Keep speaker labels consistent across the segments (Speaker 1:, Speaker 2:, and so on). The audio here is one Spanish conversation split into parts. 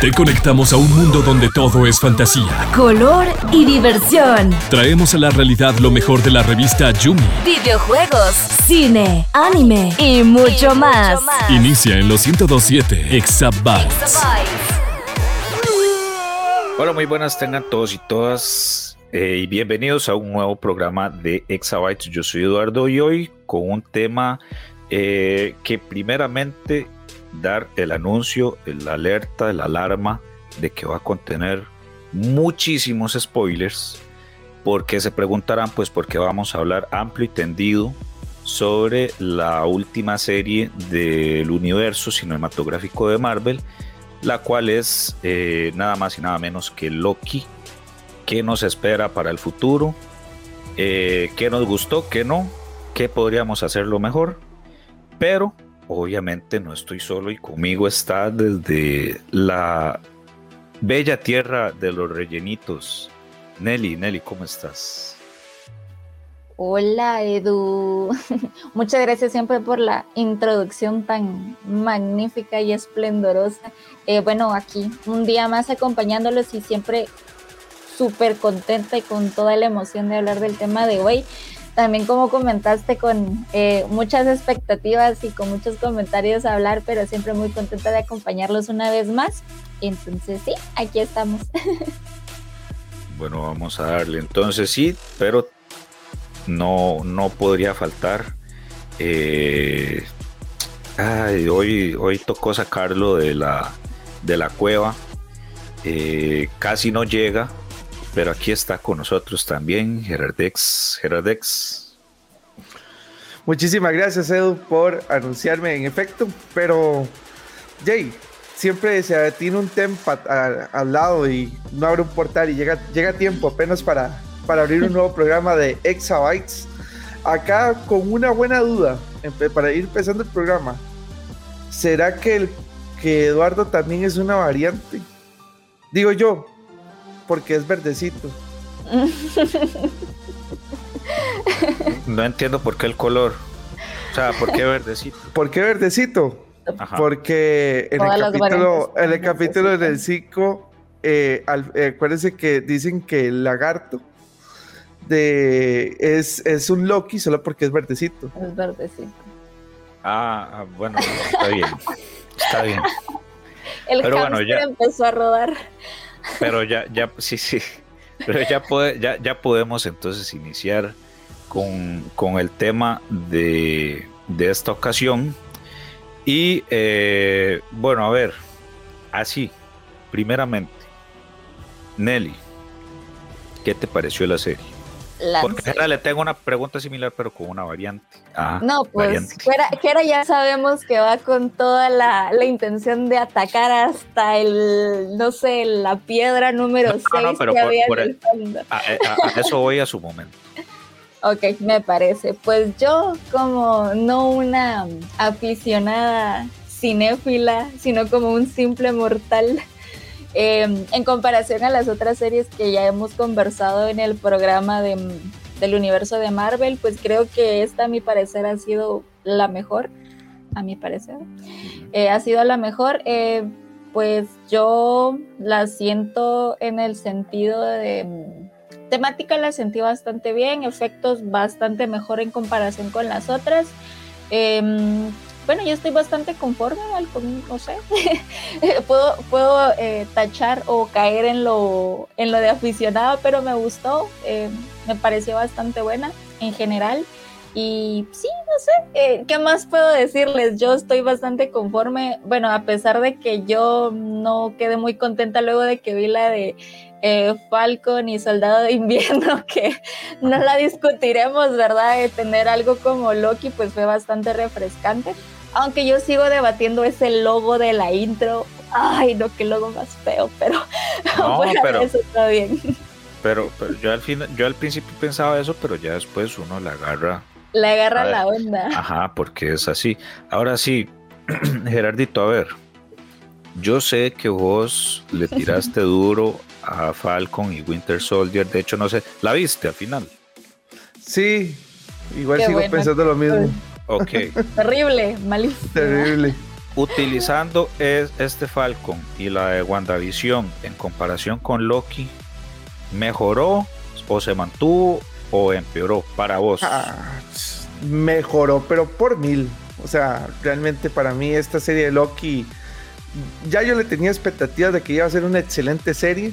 Speaker 1: Te conectamos a un mundo donde todo es fantasía,
Speaker 2: color y diversión.
Speaker 1: Traemos a la realidad lo mejor de la revista Yumi.
Speaker 2: Videojuegos, cine, anime y mucho, más.
Speaker 1: Inicia en los 1027 Exabytes.
Speaker 3: Hola, muy buenas tengan todos y todas eh, y bienvenidos a un nuevo programa de Exabytes. Yo soy Eduardo y hoy con un tema eh, que primeramente dar el anuncio, la alerta, la alarma de que va a contener muchísimos spoilers, porque se preguntarán pues por qué vamos a hablar amplio y tendido sobre la última serie del universo cinematográfico de Marvel, la cual es eh, nada más y nada menos que Loki, qué nos espera para el futuro, eh, qué nos gustó, qué no, qué podríamos hacerlo mejor, pero obviamente no estoy solo y conmigo está desde la bella tierra de los rellenitos. Nelly, Nelly, ¿cómo estás?
Speaker 4: Hola Edu, muchas gracias siempre por la introducción tan magnífica y esplendorosa. Eh, bueno, aquí un día más acompañándolos y siempre súper contenta y con toda la emoción de hablar del tema de hoy también como comentaste con eh, muchas expectativas y con muchos comentarios a hablar, pero siempre muy contenta de acompañarlos una vez más. Entonces sí, aquí estamos.
Speaker 3: Bueno, vamos a darle. Entonces sí, pero no, no podría faltar. Eh, hoy, hoy tocó sacarlo de la, de la cueva. Eh, casi no llega, pero aquí está con nosotros también Gerardex. Gerardex.
Speaker 5: Muchísimas gracias, Edu, por anunciarme en efecto. Pero, Jay, siempre se tiene un tempo al lado y no abre un portal y llega, llega tiempo apenas para, para abrir un nuevo programa de Exabytes. Acá con una buena duda, para ir empezando el programa. ¿Será que, el, que Eduardo también es una variante? Digo yo, porque es verdecito.
Speaker 3: No entiendo por qué el color. O sea, ¿por qué verdecito?
Speaker 5: ¿Por qué verdecito? Porque en el capítulo, en el capítulo del 5, eh, eh, acuérdense que dicen que el lagarto de, es, es un Loki solo porque es verdecito.
Speaker 4: Es verdecito.
Speaker 3: Ah, ah bueno, está bien. Está bien.
Speaker 4: El Pero bueno, ya empezó a rodar.
Speaker 3: Pero ya, ya, sí, sí. Pero ya, ya, ya podemos entonces iniciar con, el tema de, esta ocasión. Y eh, bueno, a ver, así, primeramente, Nelly, ¿qué te pareció la serie? Porque ahora le tengo una pregunta similar, pero con una variante.
Speaker 4: no, pues que era ya sabemos que va con toda la, intención de atacar hasta el, no sé, la piedra número 6 que había en el fondo.
Speaker 3: A, eso voy a su momento.
Speaker 4: ok, me parece. Pues yo, como no una aficionada cinéfila, sino como un simple mortal Em, en comparación a las otras series que ya hemos conversado en el programa del universo de Marvel, pues creo que esta a mi parecer ha sido la mejor, a mi parecer. Eh, ha sido la mejor, eh, pues yo la siento en el sentido de... Mm, temática la sentí bastante bien, efectos bastante mejor en comparación con las otras. Em, bueno, yo estoy bastante conforme, no sé, puedo, puedo eh, tachar o caer en lo, en lo de aficionado, pero me gustó, eh, me pareció bastante buena en general. Y sí, no sé, eh, ¿qué más puedo decirles? Yo estoy bastante conforme, bueno, a pesar de que yo no quedé muy contenta luego de que vi la de Falcon y Soldado de Invierno, que no la discutiremos, ¿verdad? Tener algo como Loki, pues fue bastante refrescante. Aunque yo sigo debatiendo ese logo de la intro. Ay, no, qué logo más feo, pero no, pero, eso está bien.
Speaker 3: Pero, yo al fin, yo al principio pensaba eso, pero ya después uno le agarra.
Speaker 4: Le agarra la onda.
Speaker 3: Ajá, porque es así. Ahora sí, Gerardito, a ver. Yo sé que vos le tiraste duro a Falcon y Winter Soldier. De hecho, no sé, ¿la viste al final?
Speaker 5: Sí, igual sigo pensando lo mismo.
Speaker 3: Ok.
Speaker 4: Terrible, malísimo.
Speaker 5: Terrible.
Speaker 3: utilizando es, este Falcon y la de WandaVision en comparación con Loki, ¿mejoró o se mantuvo o empeoró para vos?
Speaker 5: Ah, mejoró, pero por mil. O sea, realmente para mí esta serie de Loki, ya yo le tenía expectativas de que iba a ser una excelente serie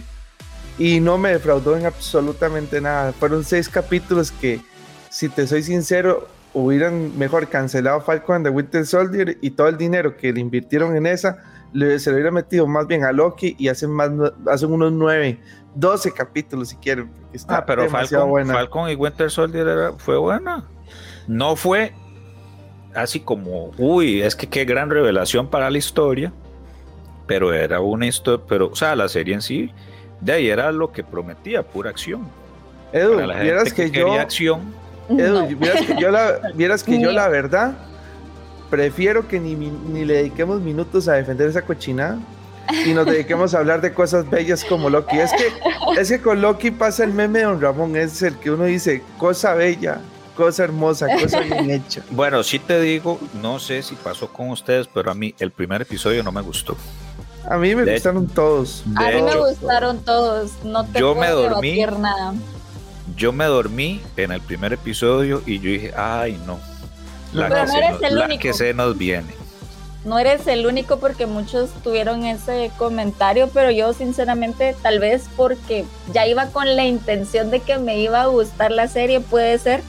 Speaker 5: y no me defraudó en absolutamente nada. Fueron seis capítulos que, si te soy sincero, hubieran mejor cancelado Falcon and the Winter Soldier y todo el dinero que le invirtieron en esa, se lo hubiera metido más bien a Loki y hacen, más, hacen unos nueve, doce capítulos si quieren.
Speaker 3: ah, pero Falcon, Falcon, y Winter Soldier fue buena. No fue así como, uy, es que qué gran revelación para la historia, pero era una historia, pero, o sea, la serie en sí, de ahí era lo que prometía, pura acción.
Speaker 5: Edu, vieras que, yo... Acción, Edu, vieras que yo la, vieras que yo la verdad prefiero que ni, ni le dediquemos minutos a defender esa cochinada y nos dediquemos a hablar de cosas bellas como Loki. Es que, es que con Loki pasa el meme de Don Ramón, es el que uno dice, cosa bella, cosa hermosa, cosa bien hecha.
Speaker 3: Bueno, sí te digo, no sé si pasó con ustedes, pero a mí el primer episodio no me gustó.
Speaker 5: A mí me gustaron todos.
Speaker 4: A mí me gustaron todos, no te
Speaker 3: yo me dormí, nada. Yo me dormí en el primer episodio y yo dije, ay no, la, que, se, nos, la que se nos viene
Speaker 4: no eres el único porque muchos tuvieron ese comentario, pero yo sinceramente tal vez porque ya iba con la intención de que me iba a gustar la serie, puede ser,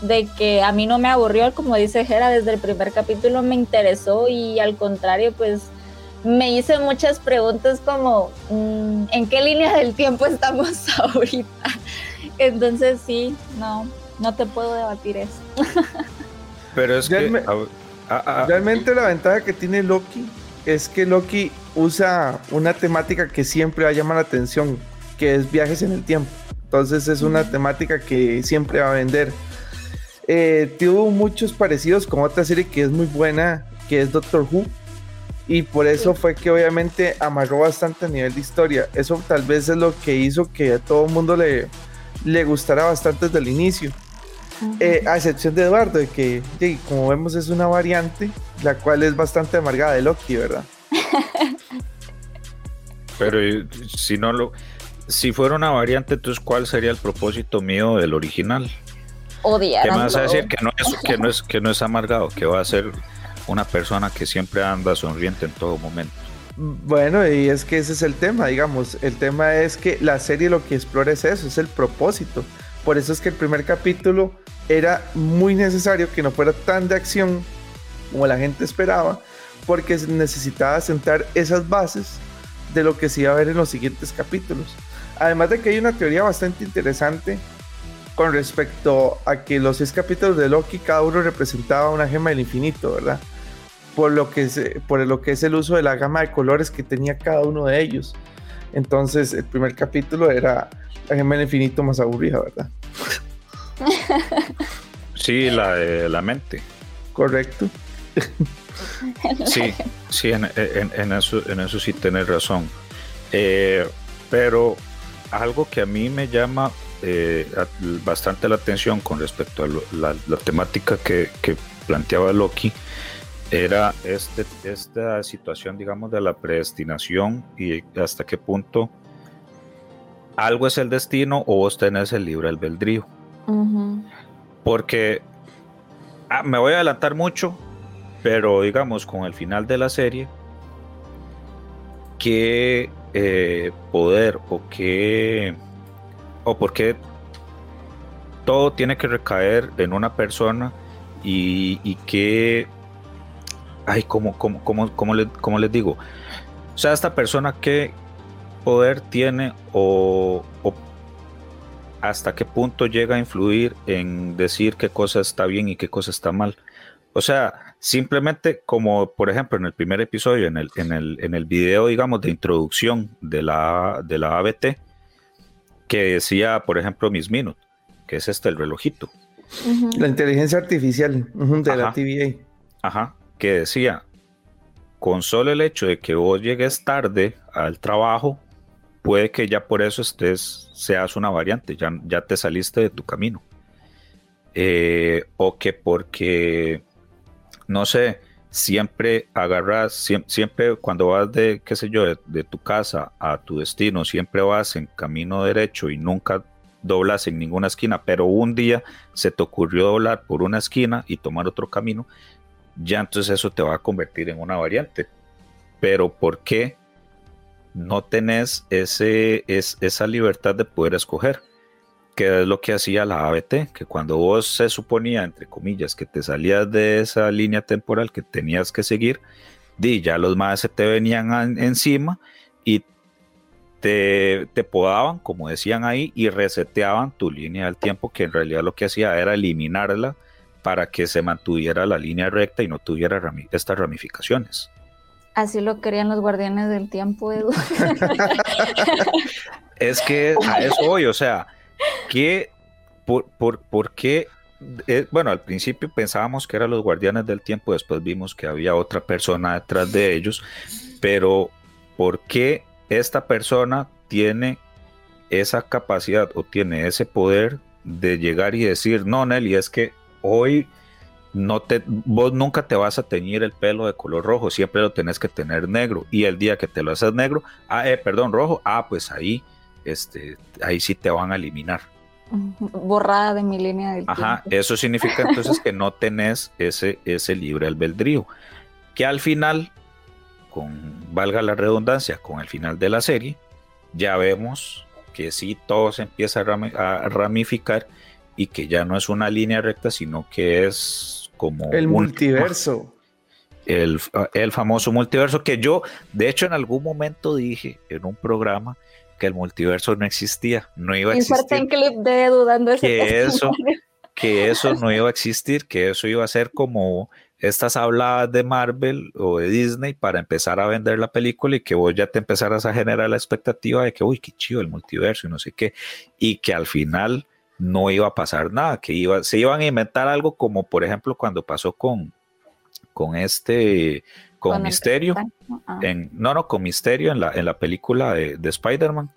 Speaker 4: de que a mí no me aburrió, como dice Jera, desde el primer capítulo me interesó y al contrario, pues me hice muchas preguntas como, mm, ¿en qué línea del tiempo estamos ahorita? Entonces sí, no, no te puedo debatir eso.
Speaker 3: Pero es que...
Speaker 5: realmente la ventaja que tiene Loki es que Loki usa una temática que siempre va a llamar la atención, que es viajes en el tiempo. Entonces es una temática que siempre va a vender. Eh, tuvo muchos parecidos con otra serie que es muy buena, que es Doctor Who. Y por eso fue que obviamente amarró bastante a nivel de historia. Eso tal vez es lo que hizo que a todo el mundo le, le gustara bastante desde el inicio. Eh, a excepción de Eduardo, de que como vemos es una variante, la cual es bastante amargada de Loki, ¿verdad?
Speaker 3: Pero si no lo, si fuera una variante, entonces ¿cuál sería el propósito mío del original?
Speaker 4: odiar.
Speaker 3: ¿Qué me vas a decir que no, es, que, no es, que no es amargado? Que va a ser una persona que siempre anda sonriente en todo momento.
Speaker 5: Bueno, y es que ese es el tema, digamos. El tema es que la serie lo que explora es eso, es el propósito. Por eso es que el primer capítulo era muy necesario que no fuera tan de acción como la gente esperaba, porque necesitaba sentar esas bases de lo que se iba a ver en los siguientes capítulos. Además de que hay una teoría bastante interesante con respecto a que los seis capítulos de Loki, cada uno representaba una gema del infinito, ¿verdad? Por lo que es, por lo que es el uso de la gama de colores que tenía cada uno de ellos. Entonces, el primer capítulo era la gema del infinito más aburrida, ¿verdad?
Speaker 3: Sí, la de la mente.
Speaker 5: Correcto.
Speaker 3: Sí, sí, en, eso, en eso sí tienes razón. Eh, pero algo que a mí me llama eh, bastante la atención con respecto a la, temática que, planteaba Loki era este, esta situación, digamos, de la predestinación y hasta qué punto algo es el destino o vos tenés el libre albedrío. Porque ah, me voy a adelantar mucho, pero digamos, con el final de la serie, qué eh, poder o qué o porque todo tiene que recaer en una persona y, que, ay, ¿cómo, cómo, cómo, les digo? O sea, esta persona qué poder tiene o, o, hasta qué punto llega a influir en decir qué cosa está bien y qué cosa está mal. O sea, simplemente como por ejemplo en el primer episodio, en el, en el, en el video, digamos, de introducción de la, de la ABT, que decía, por ejemplo, Miss Minute, que es este el relojito.
Speaker 5: La inteligencia artificial de la TVA.
Speaker 3: Ajá, que decía, con solo el hecho de que vos llegues tarde al trabajo, puede que ya por eso estés, seas una variante, ya, ya te saliste de tu camino. Eh, o que porque, no sé, siempre agarras, siempre, cuando vas de, qué sé yo, de, tu casa a tu destino, siempre vas en camino derecho y nunca doblas en ninguna esquina, pero un día se te ocurrió doblar por una esquina y tomar otro camino, ya entonces eso te va a convertir en una variante. Pero ¿por qué no tenés ese, es, esa libertad de poder escoger? que es lo que hacía la ABT, que cuando vos se suponía, entre comillas, que te salías de esa línea temporal que tenías que seguir, di, ya los más se te venían encima y te, te, podaban, como decían ahí, y reseteaban tu línea del tiempo, que en realidad lo que hacía era eliminarla para que se mantuviera la línea recta y no tuviera estas ramificaciones.
Speaker 4: Así lo querían los guardianes del tiempo, Edu.
Speaker 3: es que a eso voy, o sea, que por, por, qué? Eh, bueno, al principio pensábamos que eran los guardianes del tiempo, después vimos que había otra persona detrás de ellos, pero ¿por qué esta persona tiene esa capacidad o tiene ese poder de llegar y decir, no, Nelly, es que hoy no te, vos nunca te vas a teñir el pelo de color rojo, siempre lo tenés que tener negro. Y el día que te lo haces negro, ah, eh, perdón, rojo, ah, pues ahí este, ahí sí te van a eliminar.
Speaker 4: Borrada de mi línea del
Speaker 3: Ajá, eso significa entonces que no tenés ese, ese libre albedrío. Que al final, con, valga la redundancia, con el final de la serie, ya vemos que sí todo se empieza a, ramificar y que ya no es una línea recta, sino que es como...
Speaker 5: El multiverso.
Speaker 3: El, el famoso multiverso que yo, de hecho, en algún momento dije en un programa que el multiverso no existía, no iba a existir.
Speaker 4: clip de dudando
Speaker 3: que eso, que eso no iba a existir, que eso iba a ser como estas habladas de Marvel o de Disney para empezar a vender la película y que vos ya te empezaras a generar la expectativa de que, uy, qué chido el multiverso y no sé qué, y que al final no iba a pasar nada, que iba, se iban a inventar algo como por ejemplo cuando pasó con, con este con, Misterio, ah. en, no, no, con Misterio en la, en la película de, de Spider-Man,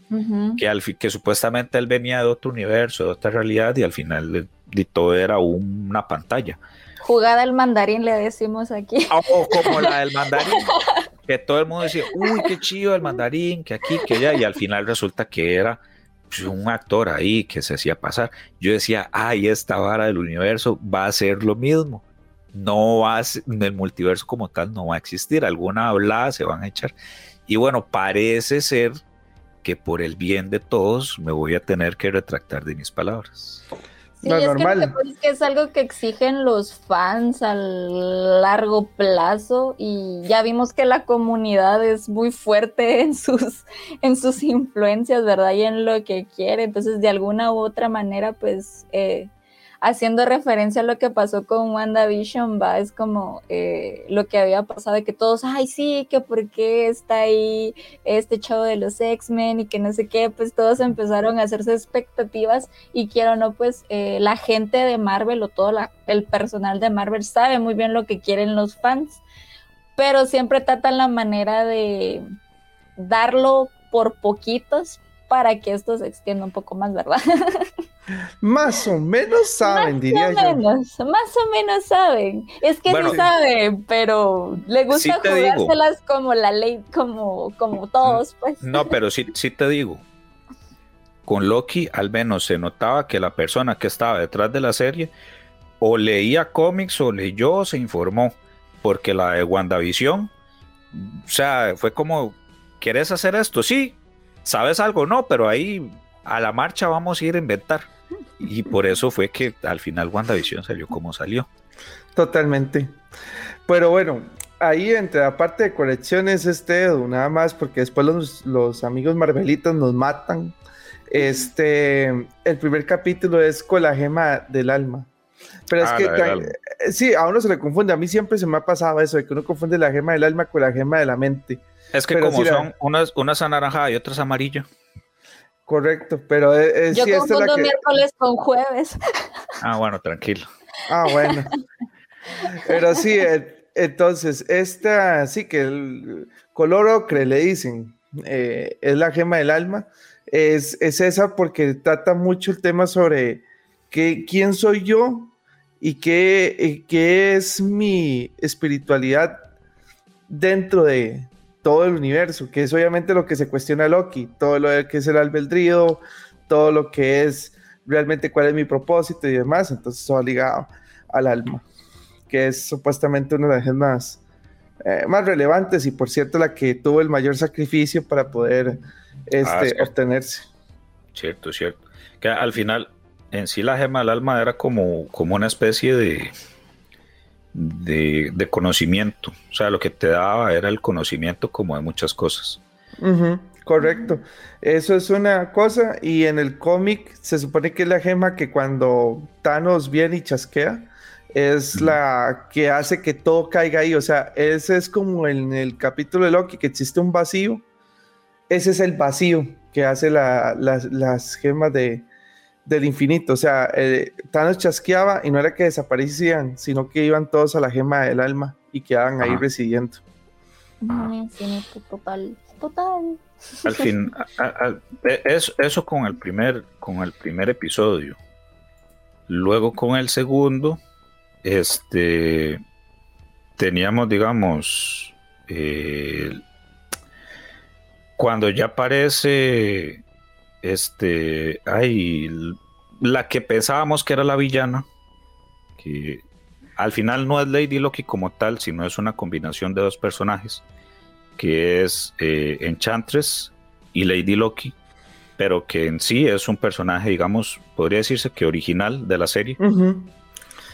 Speaker 3: que, al, que supuestamente él venía de otro universo, de otra realidad, y al final de, todo era una pantalla.
Speaker 4: Jugada del mandarín, le decimos aquí.
Speaker 3: Ah, o como la del mandarín, que todo el mundo decía, uy, qué chido el mandarín, que aquí, que allá, y al final resulta que era un actor ahí que se hacía pasar. Yo decía, ay, esta vara del universo va a ser lo mismo no va a, el multiverso como tal no va a existir, alguna hablada se van a echar. Y bueno, parece ser que por el bien de todos me voy a tener que retractar de mis palabras.
Speaker 4: Sí, es, normal. Que, es algo que exigen los fans a largo plazo y ya vimos que la comunidad es muy fuerte en sus, en sus influencias, ¿verdad? Y en lo que quiere. Entonces, de alguna u otra manera, pues eh, haciendo referencia a lo que pasó con WandaVision, va, es como eh, lo que había pasado de que todos, ay, sí, que por qué está ahí este chavo de los X-Men y que no sé qué, pues todos empezaron a hacerse expectativas y quiero no, pues eh, la gente de Marvel o todo el personal de Marvel sabe muy bien lo que quieren los fans, pero siempre tratan la manera de darlo por poquitos para que esto se extienda un poco más, ¿verdad?
Speaker 5: Más o menos saben, diría yo.
Speaker 4: Menos, más o menos saben. Es que sí saben, pero le gusta jugárselas como la ley, como, como todos, pues.
Speaker 3: No, pero sí, sí te digo. Con Loki al menos se notaba que la persona que estaba detrás de la serie o leía cómics o leyó o se informó. Porque la de WandaVision, o sea, fue como, ¿quieres hacer esto? Sí, ¿sabes algo? No, pero ahí a la marcha vamos a ir a inventar. Y por eso fue que al final WandaVision salió como salió.
Speaker 5: Totalmente. Pero bueno, ahí entre la parte de colecciones este nada más porque después los, los, amigos Marvelitos nos matan. Este, el primer capítulo es con la gema del alma. Pero es ah, que sí, a uno se le confunde. A mí siempre se me ha pasado eso de que uno confunde la gema del alma con la gema de la mente.
Speaker 3: Es que como son unas, unas anaranjadas y otras amarillas.
Speaker 5: Correcto, pero es,
Speaker 4: Yo confundo miércoles con jueves.
Speaker 3: Ah, bueno, tranquilo.
Speaker 5: Ah, bueno. Pero sí, entonces, esta, sí que el color ocre le dicen, eh, es la gema del alma, es, es, esa porque trata mucho el tema sobre que, quién soy yo y qué, qué es mi espiritualidad dentro de todo el universo, que es obviamente lo que se cuestiona Loki, todo lo que es el albedrío, todo lo que es realmente cuál es mi propósito y demás, entonces todo ligado al alma, que es supuestamente una de las más, eh, más relevantes y por cierto la que tuvo el mayor sacrificio para poder este,
Speaker 3: Ah,
Speaker 5: obtenerse.
Speaker 3: Cierto, cierto. Que al final, en sí la gema del alma era como, como una especie de, de, de conocimiento. O sea, lo que te daba era el conocimiento como de muchas cosas.
Speaker 5: Correcto. Eso es una cosa y en el cómic se supone que es la gema que cuando Thanos viene y chasquea es la que hace que todo caiga ahí. O sea, ese es como en el capítulo de Loki que existe un vacío. Ese es el vacío que hace la- las gemas de, del infinito. O sea, eh, Thanos chasqueaba y no era que desaparecían, sino que iban todos a la gema del alma y quedaban ahí
Speaker 3: Ajá.
Speaker 5: residiendo.
Speaker 4: Un infinito total. Total.
Speaker 3: Al fin, a- a- a- e- es- eso con el primer, con el primer episodio. Luego con el segundo, este teníamos, digamos, eh, cuando ya aparece este, ay, la que pensábamos que era la villana, que al final no es Lady Loki como tal, sino es una combinación de dos personajes, que es eh, Enchantress y Lady Loki, pero que en sí es un personaje, digamos, podría decirse que original de la serie,
Speaker 5: Ujú.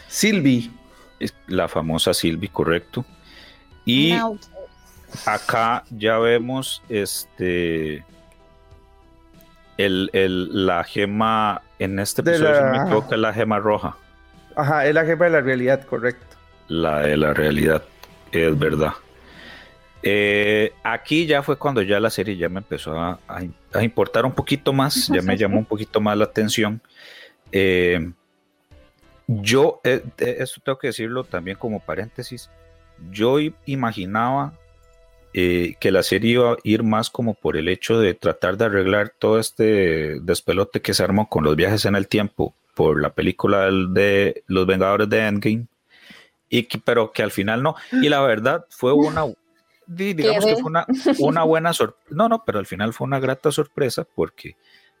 Speaker 5: Sylvie.
Speaker 3: es la famosa Sylvie, correcto. Y
Speaker 4: No.
Speaker 3: acá ya vemos este el, el- la gema en este episodio
Speaker 5: la-
Speaker 3: me equivoco, es la gema roja.
Speaker 5: Ajá, es la gema de la realidad, correcto.
Speaker 3: la de la realidad es verdad. Eh, aquí ya fue cuando ya la serie ya me empezó a, a- a importar un poquito más ya me llamó un poquito más la atención. Eh, yo eh, esto tengo que decirlo también como paréntesis yo imaginaba eh, que la serie iba a ir más como por el hecho de tratar de arreglar todo este despelote que se armó con los viajes en el tiempo por la película de Los Vengadores de Endgame, y que, pero que al final no. Y la verdad fue una, di- digamos que fue una, una buena sorpresa. No, no, pero al final fue una grata sorpresa porque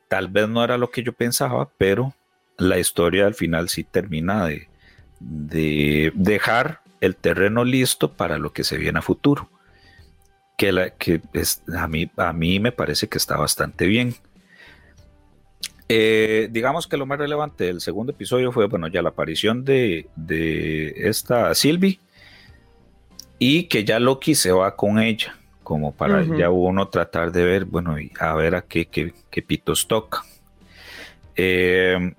Speaker 3: tal vez no era lo que yo pensaba, pero la historia al final sí termina de, de dejar el terreno listo para lo que se viene a futuro que, la, que es, a, mí, a mí me parece que está bastante bien. Eh, digamos que lo más relevante del segundo episodio fue, bueno, ya la aparición de, de esta Sylvie y que ya Loki se va con ella, como para ya uno tratar de ver, bueno, y a ver a qué, qué, qué pitos toca. Eh,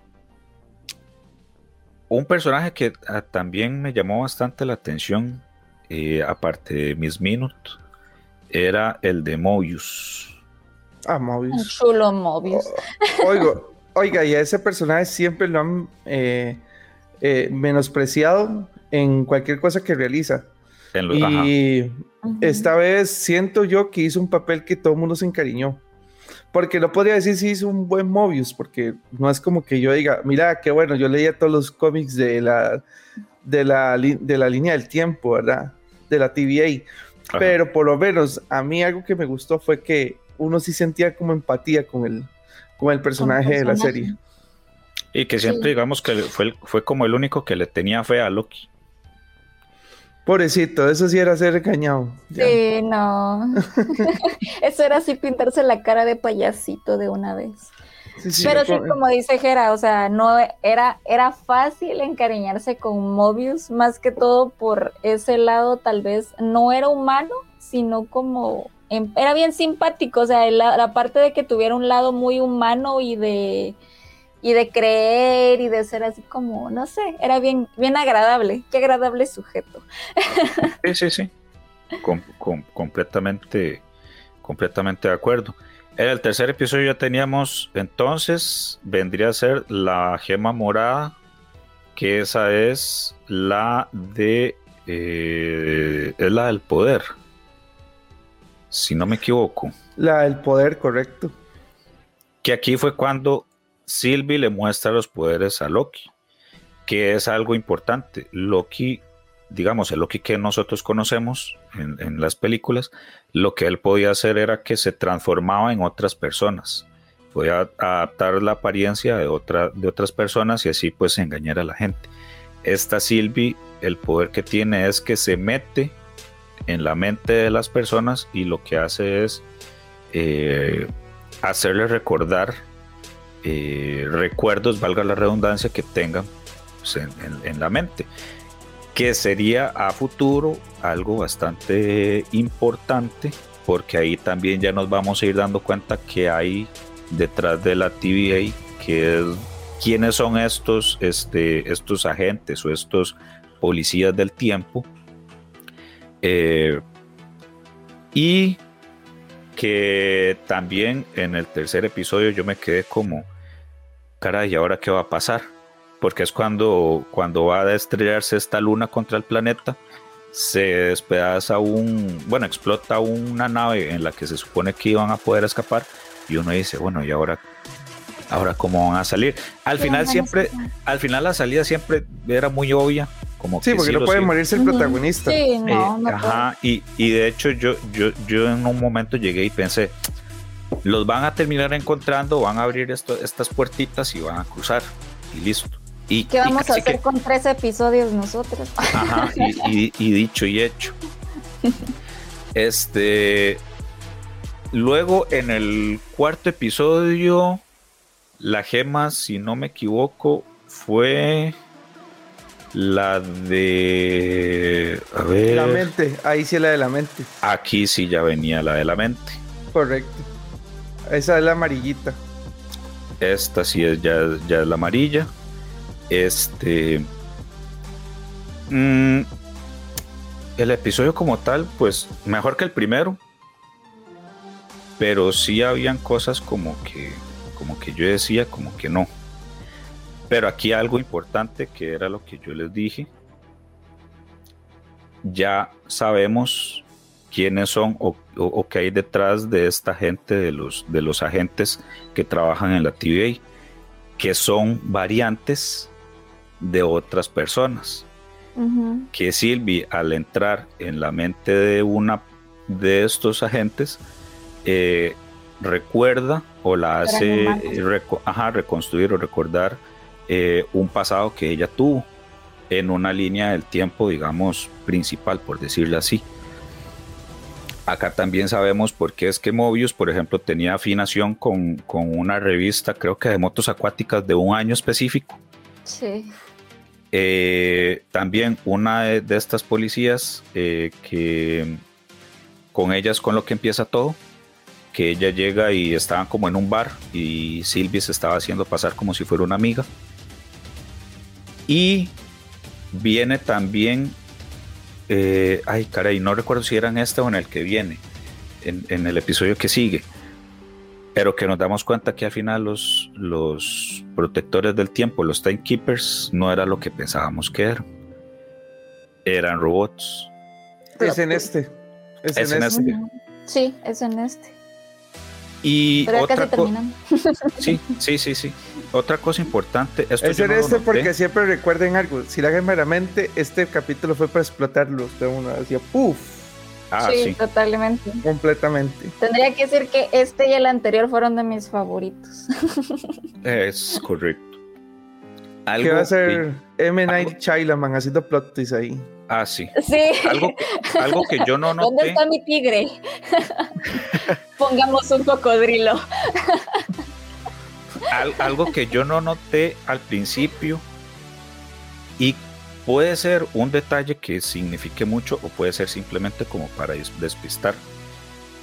Speaker 3: un personaje que ah, también me llamó bastante la atención, eh, aparte de Miss Minute, era el de Mobius.
Speaker 5: Ah,
Speaker 4: Un
Speaker 5: Mobius.
Speaker 4: chulo Mobius.
Speaker 5: Oigo, oiga, y a ese personaje siempre lo han eh, eh, menospreciado en cualquier cosa que realiza.
Speaker 3: En.
Speaker 5: Y esta vez siento yo que hizo un papel que todo el mundo se encariñó. Porque no podría decir si hizo un buen Mobius, porque no es como que yo diga, mira, qué bueno, yo leía todos los cómics de la, de la, de la línea del tiempo, ¿verdad? De la TVA.
Speaker 3: Ajá.
Speaker 5: Pero por lo menos a mí algo que me gustó fue que uno sí sentía como empatía con el, con el personaje de la serie.
Speaker 3: Y que siempre
Speaker 4: Sí.
Speaker 3: digamos que fue, el- fue como el único que le tenía fe a Loki.
Speaker 5: Pobrecito, eso sí era ser engañado. Ya.
Speaker 4: Sí, no. Eso era así pintarse la cara de payasito de una vez.
Speaker 5: Sí, sí,
Speaker 4: Pero sí,
Speaker 5: co-
Speaker 4: como dice Jera, o sea, no era, era fácil encariñarse con Mobius, más que todo por ese lado, tal vez no era humano, sino como em- era bien simpático, o sea, la, la parte de que tuviera un lado muy humano y de y de creer y de ser así como, no sé, era bien, bien agradable, qué agradable sujeto.
Speaker 3: Sí, sí, sí. Com- com- completamente, completamente de acuerdo. En el tercer episodio ya teníamos, entonces, vendría a ser la gema morada, que esa es la de, eh, es la del poder, si no me equivoco.
Speaker 5: La del poder, correcto.
Speaker 3: Que aquí fue cuando Sylvie le muestra los poderes a Loki. que es algo importante. Loki, digamos, el Loki que nosotros conocemos en, las películas, lo que él podía hacer era que se transformaba en otras personas. Podía adaptar la apariencia de, otra, de otras personas y así pues engañar a la gente. Esta Sylvie, el poder que tiene es que se mete en la mente de las personas y lo que hace es eh, hacerle recordar eh, recuerdos, valga la redundancia, que tengan pues, en la mente. Que sería a futuro algo bastante importante, porque ahí también ya nos vamos a ir dando cuenta que hay detrás de la TVA, que es quiénes son estos, este, estos agentes o estos policías del tiempo. Eh, y que también en el tercer episodio yo me quedé como, caray, ¿y ahora qué va a pasar? Porque es cuando, cuando va a estrellarse esta luna contra el planeta, se despedaza un, bueno, explota una nave en la que se supone que iban a poder escapar y uno dice, bueno, ¿y ahora, ahora cómo van a salir? Al
Speaker 4: ¿Qué
Speaker 3: final siempre, al final la salida siempre era muy obvia, como
Speaker 5: Sí,
Speaker 3: que
Speaker 5: porque no
Speaker 3: los
Speaker 5: puede morirse el protagonista.
Speaker 4: Sí, no,
Speaker 3: eh,
Speaker 4: no puedo.
Speaker 3: ajá, y, y de hecho yo, yo, yo en un momento llegué y pensé, los van a terminar encontrando, van a abrir esto- estas puertitas y van a cruzar y listo. Y,
Speaker 4: ¿Qué
Speaker 3: y
Speaker 4: vamos a hacer
Speaker 3: que-
Speaker 4: con tres episodios nosotros?
Speaker 3: Ajá, y, y- y dicho y hecho. Este. Luego, en el cuarto episodio, la gema, si no me equivoco, fue la de. A ver.
Speaker 5: La mente, ahí sí la de la mente.
Speaker 3: Aquí sí ya venía la de la mente.
Speaker 5: Correcto. Esa es la amarillita.
Speaker 3: Esta sí es ya, ya es la amarilla. Este. mm, el episodio como tal, pues mejor que el primero. Pero sí habían cosas como que, como que yo decía, como que no. Pero aquí algo importante que era lo que yo les dije. Ya sabemos quiénes son o, o- o qué hay detrás de esta gente, de los, de los agentes que trabajan en la TVA, que son variantes de otras personas. Que Sylvie, al entrar en la mente de una de estos agentes, eh, recuerda o la hace
Speaker 4: humanos.
Speaker 3: reco- ajá, reconstruir o recordar eh, un pasado que ella tuvo en una línea del tiempo, digamos, principal, por decirlo así. Acá también sabemos por qué es que Mobius, por ejemplo, tenía afinación con, con una revista, creo que de motos acuáticas de un año específico.
Speaker 4: Sí.
Speaker 3: Eh, también una de, estas policías eh, que con ellas con lo que empieza todo, que ella llega y estaban como en un bar y Silvia se estaba haciendo pasar como si fuera una amiga. Y viene también, eh, ay caray, no recuerdo si era en este o en el que viene, en, en el episodio que sigue, pero que nos damos cuenta que al final los, los protectores del tiempo, los timekeepers, no era lo que pensábamos que eran. Eran robots.
Speaker 5: Es en este. Es,
Speaker 3: Es
Speaker 5: en,
Speaker 3: en
Speaker 5: este.
Speaker 3: este.
Speaker 4: Sí, es en este.
Speaker 3: Y
Speaker 4: Pero
Speaker 3: otra
Speaker 4: casi
Speaker 3: cosa,
Speaker 4: terminamos.
Speaker 3: sí, sí, sí, sí. Otra cosa importante, esto
Speaker 5: Es
Speaker 3: yo
Speaker 5: en
Speaker 3: no
Speaker 5: este porque siempre recuerden algo. Si la gema era mente, este capítulo fue para explotarlos de una. Hacía puff,
Speaker 3: Ah,
Speaker 4: sí,
Speaker 3: sí.
Speaker 4: totalmente.
Speaker 5: completamente.
Speaker 4: Tendría que decir que este y el anterior fueron de mis favoritos.
Speaker 3: Es correcto. Algo
Speaker 5: ¿Qué va a
Speaker 3: que-
Speaker 5: ser M. Night Shyamalan haciendo plot twists ahí?
Speaker 3: ah, sí.
Speaker 4: Sí.
Speaker 3: Algo que, algo que yo no
Speaker 4: ¿Dónde
Speaker 3: noté.
Speaker 4: está mi tigre? Pongamos un cocodrilo.
Speaker 3: al- algo que yo no noté al principio y puede ser un detalle que signifique mucho o puede ser simplemente como para des- despistar.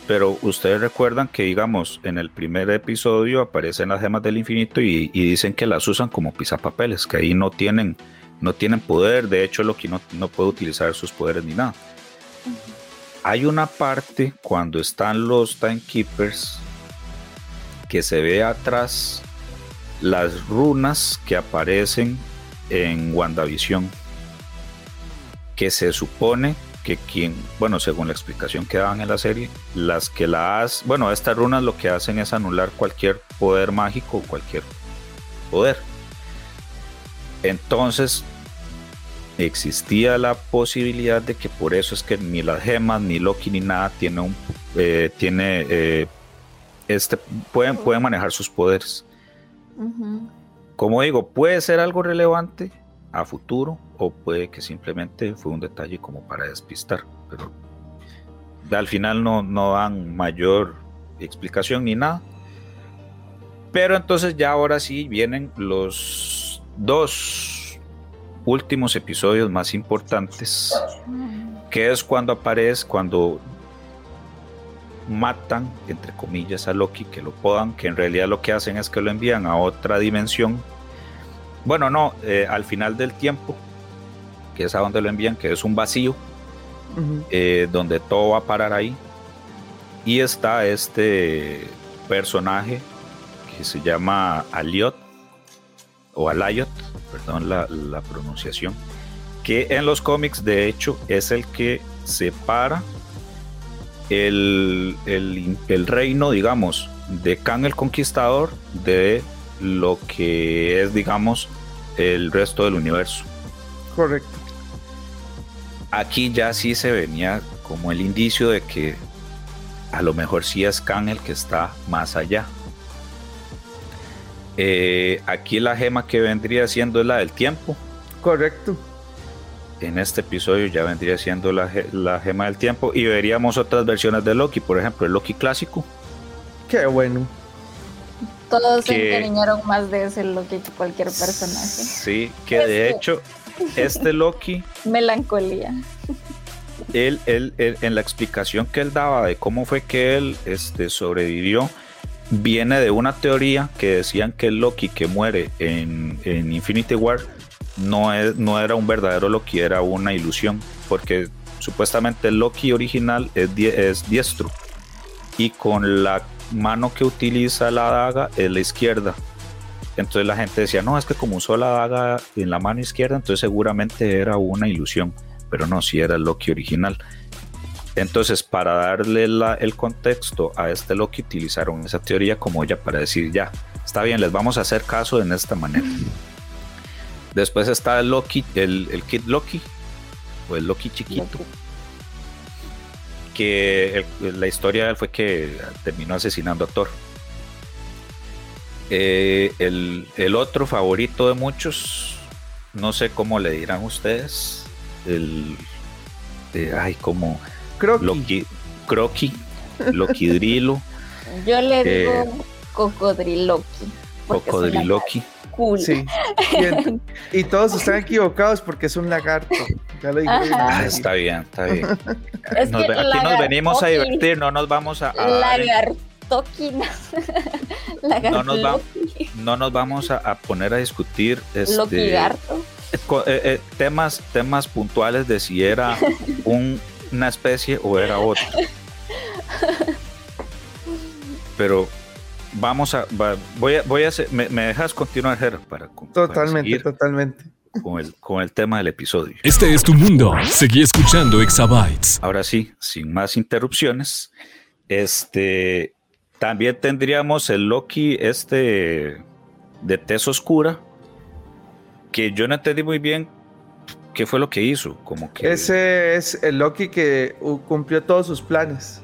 Speaker 3: Pero ustedes recuerdan que, digamos, en el primer episodio aparecen las gemas del infinito y, y dicen que las usan como pisapapeles, que ahí no tienen, no tienen poder. De hecho, Loki no, no puede utilizar sus poderes ni nada. Hay una parte cuando están los Timekeepers que se ve atrás las runas que aparecen en WandaVision. Que se supone que quien, bueno, según la explicación que daban en la serie, las que las, bueno, estas runas lo que hacen es anular cualquier poder mágico o cualquier poder. Entonces, existía la posibilidad de que por eso es que ni las gemas, ni Loki, ni nada tiene un eh, tiene eh, este pueden, pueden manejar sus poderes. Como digo, puede ser algo relevante a futuro o puede que simplemente fue un detalle como para despistar, pero al final no, no dan mayor explicación ni nada. Pero entonces ya ahora sí vienen los dos últimos episodios más importantes, que es cuando aparece, cuando matan, entre comillas, a Loki, que lo podan, que en realidad lo que hacen es que lo envían a otra dimensión. Bueno, no, eh, al final del tiempo, que es a donde lo envían, que es un vacío, eh, donde todo va a parar ahí. Y está este personaje que se llama Aliot, o Alayot, perdón la, pronunciación, que en los cómics de hecho es el que separa el, el, reino, digamos, de Kang el Conquistador de lo que es, digamos, el resto del universo.
Speaker 5: Correcto.
Speaker 3: Aquí ya sí se venía como el indicio de que a lo mejor sí es Kang el que está más allá. Eh, aquí la gema que vendría siendo es la del tiempo.
Speaker 5: Correcto.
Speaker 3: En este episodio ya vendría siendo la, gema del tiempo y veríamos otras versiones de Loki, por ejemplo, el Loki clásico.
Speaker 5: Qué bueno.
Speaker 4: Todos se encariñaron más de ese Loki que cualquier personaje.
Speaker 3: Sí, que de hecho, este Loki.
Speaker 4: Melancolía.
Speaker 3: Él, él, en la explicación que él daba de cómo fue que él este, sobrevivió, viene de una teoría que decían que el Loki que muere en, Infinity War no, es, no era un verdadero Loki, era una ilusión, porque supuestamente el Loki original es, es diestro y con la mano que utiliza la daga es la izquierda. Entonces la gente decía, no, es que como usó la daga en la mano izquierda, entonces seguramente era una ilusión, pero no, si era el Loki original. Entonces, para darle el contexto a este Loki, utilizaron esa teoría como ya para decir, ya, está bien, les vamos a hacer caso en esta manera. Después está el Loki, el, Kid Loki, o el Loki chiquito. Que la historia de él fue que terminó asesinando a Thor. Eh, el, otro favorito de muchos, no sé cómo le dirán ustedes, el, eh, ay, como
Speaker 5: Croqui.
Speaker 3: Loki, croqui, Loquidrilo.
Speaker 4: Yo le eh, digo cocodriloqui.
Speaker 3: Cocodriloqui.
Speaker 4: Cool.
Speaker 5: Sí. Y, todos están equivocados porque es un lagarto. Ya lo dije.
Speaker 3: Ah, está bien, está bien. aquí nos venimos a divertir, no nos vamos a. a
Speaker 4: Lagartoquina.
Speaker 3: no, nos no nos vamos a, poner a discutir. Este, eh, eh, temas, temas puntuales de si era un una especie o era otra. Pero vamos a, voy a, voy a hacer, me, dejas continuar, Ger, para,
Speaker 5: totalmente, totalmente.
Speaker 3: Con el, con el tema del episodio.
Speaker 1: Este es tu mundo. Seguí escuchando Exabytes.
Speaker 3: Ahora sí, sin más interrupciones, este, también tendríamos el Loki este de tez oscura, que yo no entendí muy bien ¿Qué fue lo que hizo? Como que...
Speaker 5: Ese es el Loki que cumplió todos sus planes.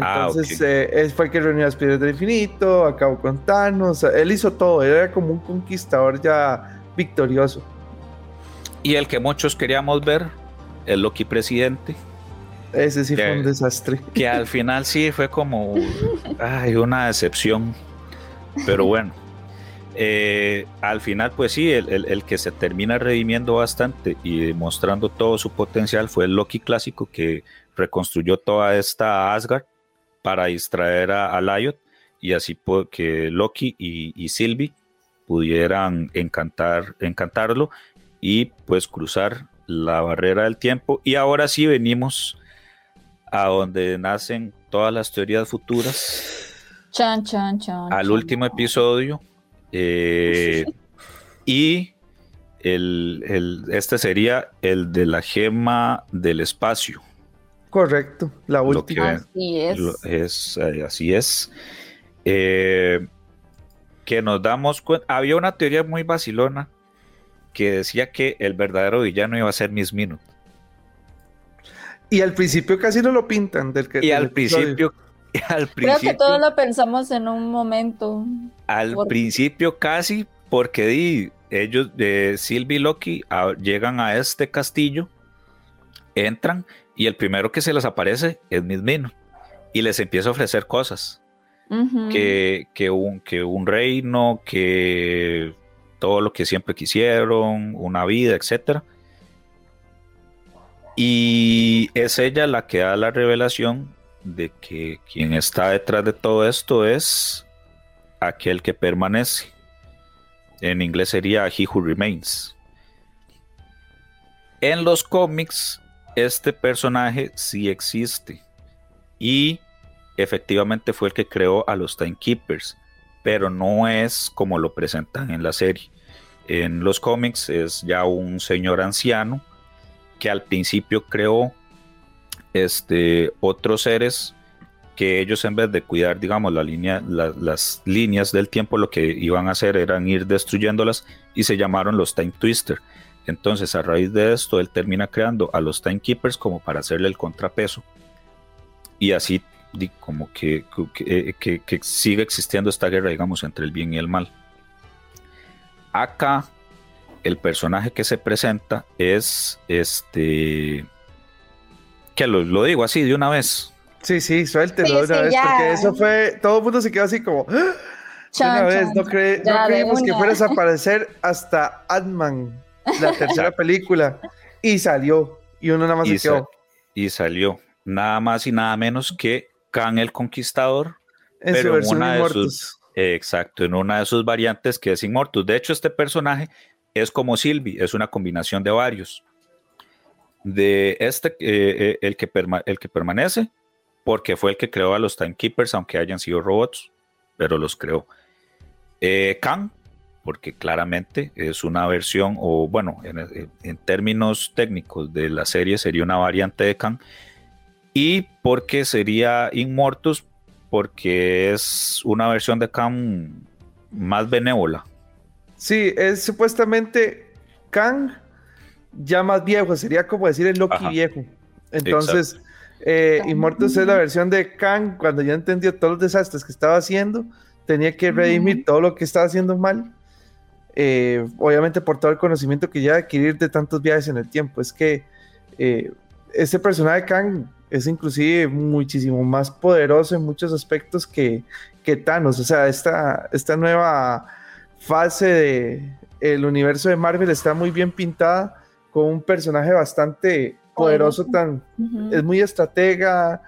Speaker 5: Ah, Entonces, eh, él fue el que reunió las piedras del infinito, acabó con Thanos, él hizo todo, él era como un conquistador ya victorioso.
Speaker 3: Y el que muchos queríamos ver, el Loki presidente.
Speaker 5: Ese sí fue un desastre.
Speaker 3: Que al final sí fue como ay, una decepción. Pero bueno. Eh, al final, pues sí, el, que se termina redimiendo bastante y demostrando todo su potencial fue el Loki clásico que reconstruyó toda esta Asgard para distraer a, a y así que Loki y, Sylvie pudieran encantar, encantarlo y pues cruzar la barrera del tiempo. Y ahora sí venimos a donde nacen todas las teorías futuras.
Speaker 4: Chan, chan, chan,
Speaker 3: al último episodio eh, y el, este sería el de la gema del espacio.
Speaker 5: Correcto, la última.
Speaker 4: así es.
Speaker 3: Eh, así es. Eh, que nos damos cuenta. Había una teoría muy vacilona que decía que el verdadero villano iba a ser Miss Minute.
Speaker 5: Y al principio casi no lo pintan del que.
Speaker 3: Y al principio, al
Speaker 4: Creo
Speaker 3: principio,
Speaker 4: que todos lo pensamos en un momento.
Speaker 3: al principio casi, porque di, ellos de Sylvie y Loki a- llegan a este castillo, entran y el primero que se les aparece es Miss Minute y les empieza a ofrecer cosas. Que, que un, que un reino, que todo lo que siempre quisieron, una vida, etc. Y es ella la que da la revelación de que quien está detrás de todo esto es aquel que permanece. En inglés sería He Who Remains. En los cómics, este personaje sí existe. Y efectivamente fue el que creó a los Timekeepers, pero no es como lo presentan en la serie. En los cómics es ya un señor anciano que al principio creó este, otros seres que ellos en vez de cuidar, digamos, las líneas del tiempo, lo que iban a hacer eran ir destruyéndolas y se llamaron los Time Twister. Entonces, a raíz de esto, él termina creando a los Timekeepers como para hacerle el contrapeso. Y así como que, que, que- que sigue existiendo esta guerra, digamos, entre el bien y el mal. Acá, el personaje que se presenta es este. Que lo, lo digo así de una vez.
Speaker 5: Sí, sí, suéltelo
Speaker 4: Sí,
Speaker 5: de una
Speaker 4: sí,
Speaker 5: vez,
Speaker 4: ya.
Speaker 5: porque eso fue. Todo el mundo se quedó así como. ¡Ah! De una
Speaker 4: Chan,
Speaker 5: vez,
Speaker 4: chan,
Speaker 5: no, cre- no creímos que fueras a aparecer hasta Ant-Man, la tercera película, y salió. Y uno nada más
Speaker 3: Y,
Speaker 5: se quedó.
Speaker 3: sa- y salió nada más y nada menos que Khan el Conquistador.
Speaker 5: En
Speaker 3: pero
Speaker 5: su
Speaker 3: en una de. Eh, Exacto, en una de sus variantes que es Immortus. De hecho, este personaje es como Sylvie, es una combinación de varios. De este, eh, eh, el, que perma- el que permanece, porque fue el que creó a los Timekeepers, aunque hayan sido robots, pero los creó. Eh, Khan, porque claramente es una versión, o bueno, en, en- en términos técnicos de la serie sería una variante de Khan. Y porque sería Immortus, porque es una versión de Khan más benévola.
Speaker 5: Sí, es supuestamente Kang ya más viejo, sería como decir el Loki
Speaker 3: Ajá.
Speaker 5: viejo. Entonces, eh, Immortus es la versión de Kang cuando ya entendió todos los desastres que estaba haciendo, tenía que redimir todo lo que estaba haciendo mal. eh, obviamente por todo el conocimiento que ya adquirir de tantos viajes en el tiempo. Es que eh, este personaje de Kang es inclusive muchísimo más poderoso en muchos aspectos que, que Thanos. O sea, esta, esta nueva fase de el universo de Marvel está muy bien pintada con un personaje bastante poderoso, tan, es muy estratega,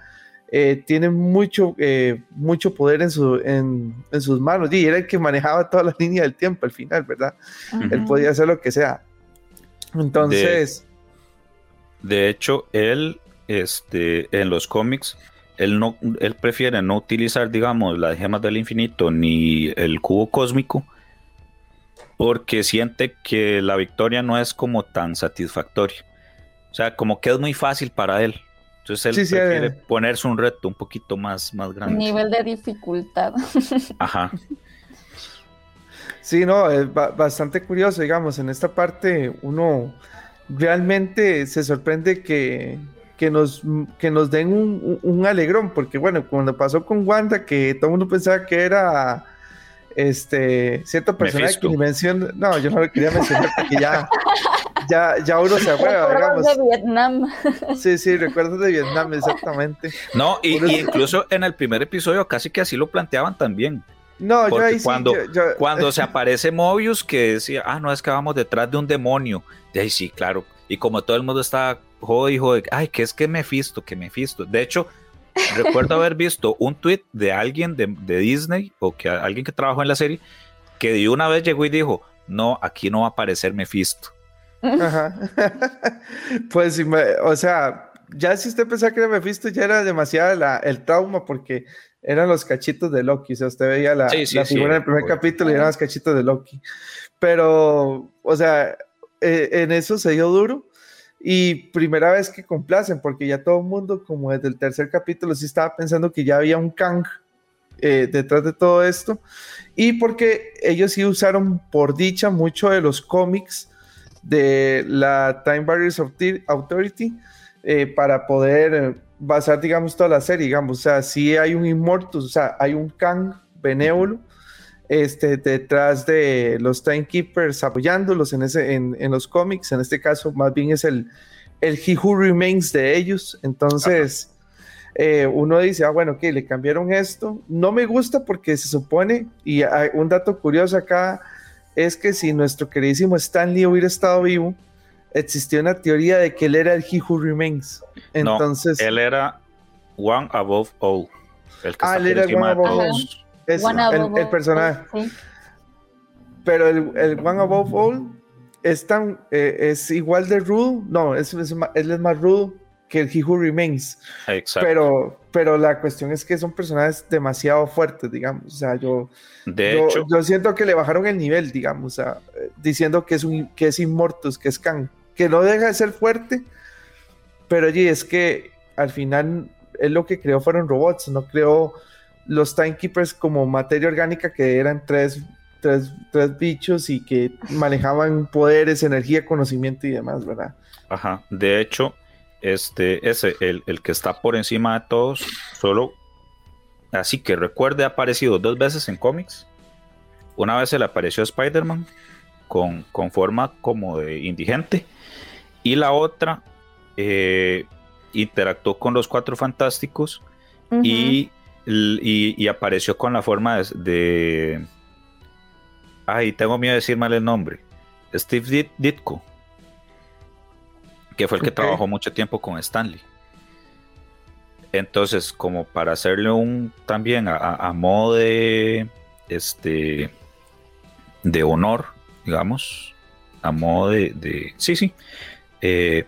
Speaker 5: eh, tiene mucho, eh, mucho poder en, su, en, en sus manos. Y era el que manejaba toda la línea del tiempo al final, ¿verdad? Él podía hacer lo que sea. Entonces,
Speaker 3: De hecho, él, este, en los cómics, él, no, él prefiere no utilizar, digamos, las gemas del infinito ni el cubo cósmico, porque siente que la victoria no es como tan satisfactoria. O sea, como que es muy fácil para él. Entonces él
Speaker 5: Sí, sí,
Speaker 3: prefiere
Speaker 5: eh.
Speaker 3: ponerse un reto un poquito más, más grande.
Speaker 4: Nivel de dificultad.
Speaker 3: Ajá.
Speaker 5: sí, no, es ba- bastante curioso, digamos, en esta parte uno realmente se sorprende que, que, nos, que nos den un, un- alegrón, porque bueno, cuando pasó con Wanda, que todo el mundo pensaba que era este cierto personaje
Speaker 3: Mephisto.
Speaker 5: que ni menciona, no, yo no lo quería mencionar porque ya, ya, ya uno se aprueba, digamos.
Speaker 4: De Vietnam.
Speaker 5: Sí, sí, recuerdos de Vietnam, exactamente.
Speaker 3: No, y, incluso en el primer episodio casi que así lo planteaban también.
Speaker 5: No, yo ahí sí,
Speaker 3: cuando-
Speaker 5: yo- yo-
Speaker 3: Cuando se aparece Mobius que decía, ah, no, es que vamos detrás de un demonio. De ahí sí, claro. Y como todo el mundo está jode y jode, ay, que es que Mephisto, que Mephisto. De hecho, recuerdo haber visto un tweet de alguien de, de Disney o que alguien que trabajó en la serie que de una vez llegó y dijo, no, aquí no va a aparecer Mephisto.
Speaker 5: Ajá. pues, me- o sea, ya si usted pensaba que era Mephisto, ya era demasiado la- el trauma porque eran los cachitos de Loki. O sea, usted veía la,
Speaker 3: Sí, sí,
Speaker 5: la
Speaker 3: sí,
Speaker 5: figura del primer capítulo y eran los cachitos de Loki. Pero, o sea, eh, en eso se dio duro. Y primera vez que complacen, porque ya todo el mundo, como desde el tercer capítulo, sí estaba pensando que ya había un Kang eh, detrás de todo esto. Y porque ellos sí usaron, por dicha, mucho de los cómics de la Time Barriers Authority eh, para poder eh, basar, digamos, toda la serie, digamos, o sea, si hay un Immortus, o sea, hay un Kang benévolo este, detrás de los Timekeepers apoyándolos en, ese, en, en, los cómics, en este caso más bien es el, el He Who Remains de ellos, entonces... Eh, uno dice, ah, bueno, que le cambiaron esto. No me gusta porque se supone, y hay un dato curioso acá, es que si nuestro queridísimo Stanley hubiera estado vivo, existía una teoría de que él era el He Who Remains. Entonces,
Speaker 3: él era One Above All.
Speaker 5: El que ah, él era One Above All. Es el, personaje. Pero el, el, One Above All es, tan, eh, es igual de rudo. No, es, es, él es más rudo que el He Who Remains.
Speaker 3: Exacto.
Speaker 5: Pero, pero la cuestión es que son personajes demasiado fuertes, digamos. O sea, yo,
Speaker 3: de
Speaker 5: yo,
Speaker 3: hecho,
Speaker 5: yo siento que le bajaron el nivel, digamos, o sea, diciendo que es, un, que es Immortus, que es Kang, que no deja de ser fuerte, pero oye, es que al final él lo que creó fueron robots, no creó los Timekeepers como materia orgánica que eran tres, tres, tres bichos y que manejaban poderes, energía, conocimiento y demás, ¿verdad?
Speaker 3: Ajá, de hecho, este, ese, el, el, que está por encima de todos, solo así que recuerde, ha aparecido dos veces en cómics. Una vez se le apareció a Spider-Man con, con, forma como de indigente, y la otra eh, interactuó con los cuatro fantásticos uh -huh. y, y, y, apareció con la forma de, de. Ay, tengo miedo de decir mal el nombre. Steve Ditko que fue el que okay. trabajó mucho tiempo con Stanley. Entonces, como para hacerle un también a, a modo de este de honor, digamos, a modo de, de sí, sí, eh,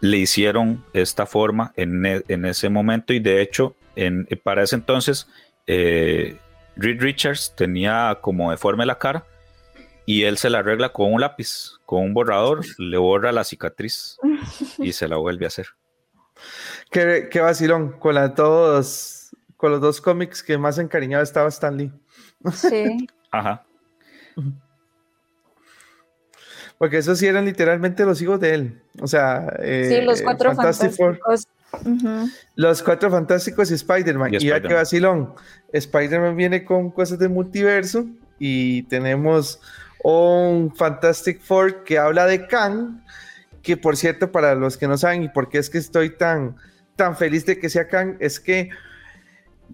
Speaker 3: le hicieron esta forma en, en, ese momento y de hecho, en, para ese entonces, eh, Reed Richards tenía como deforme la cara y él se la arregla con un lápiz, con un borrador, le borra la cicatriz y se la vuelve a hacer.
Speaker 5: Qué, qué vacilón, con, la, todos, con los dos cómics que más encariñado estaba Stan Lee.
Speaker 4: Sí.
Speaker 3: Ajá.
Speaker 5: Porque esos sí eran literalmente los hijos de él. O sea, eh,
Speaker 4: sí, los cuatro Fantastic fantásticos.
Speaker 5: Uh -huh. Los cuatro fantásticos y Spider-Man. Y, Spider ya que vacilón, Spider-Man viene con cosas de multiverso y tenemos un Fantastic Four que habla de Kang, que por cierto, para los que no saben y por qué es que estoy tan, tan feliz de que sea Kang, es que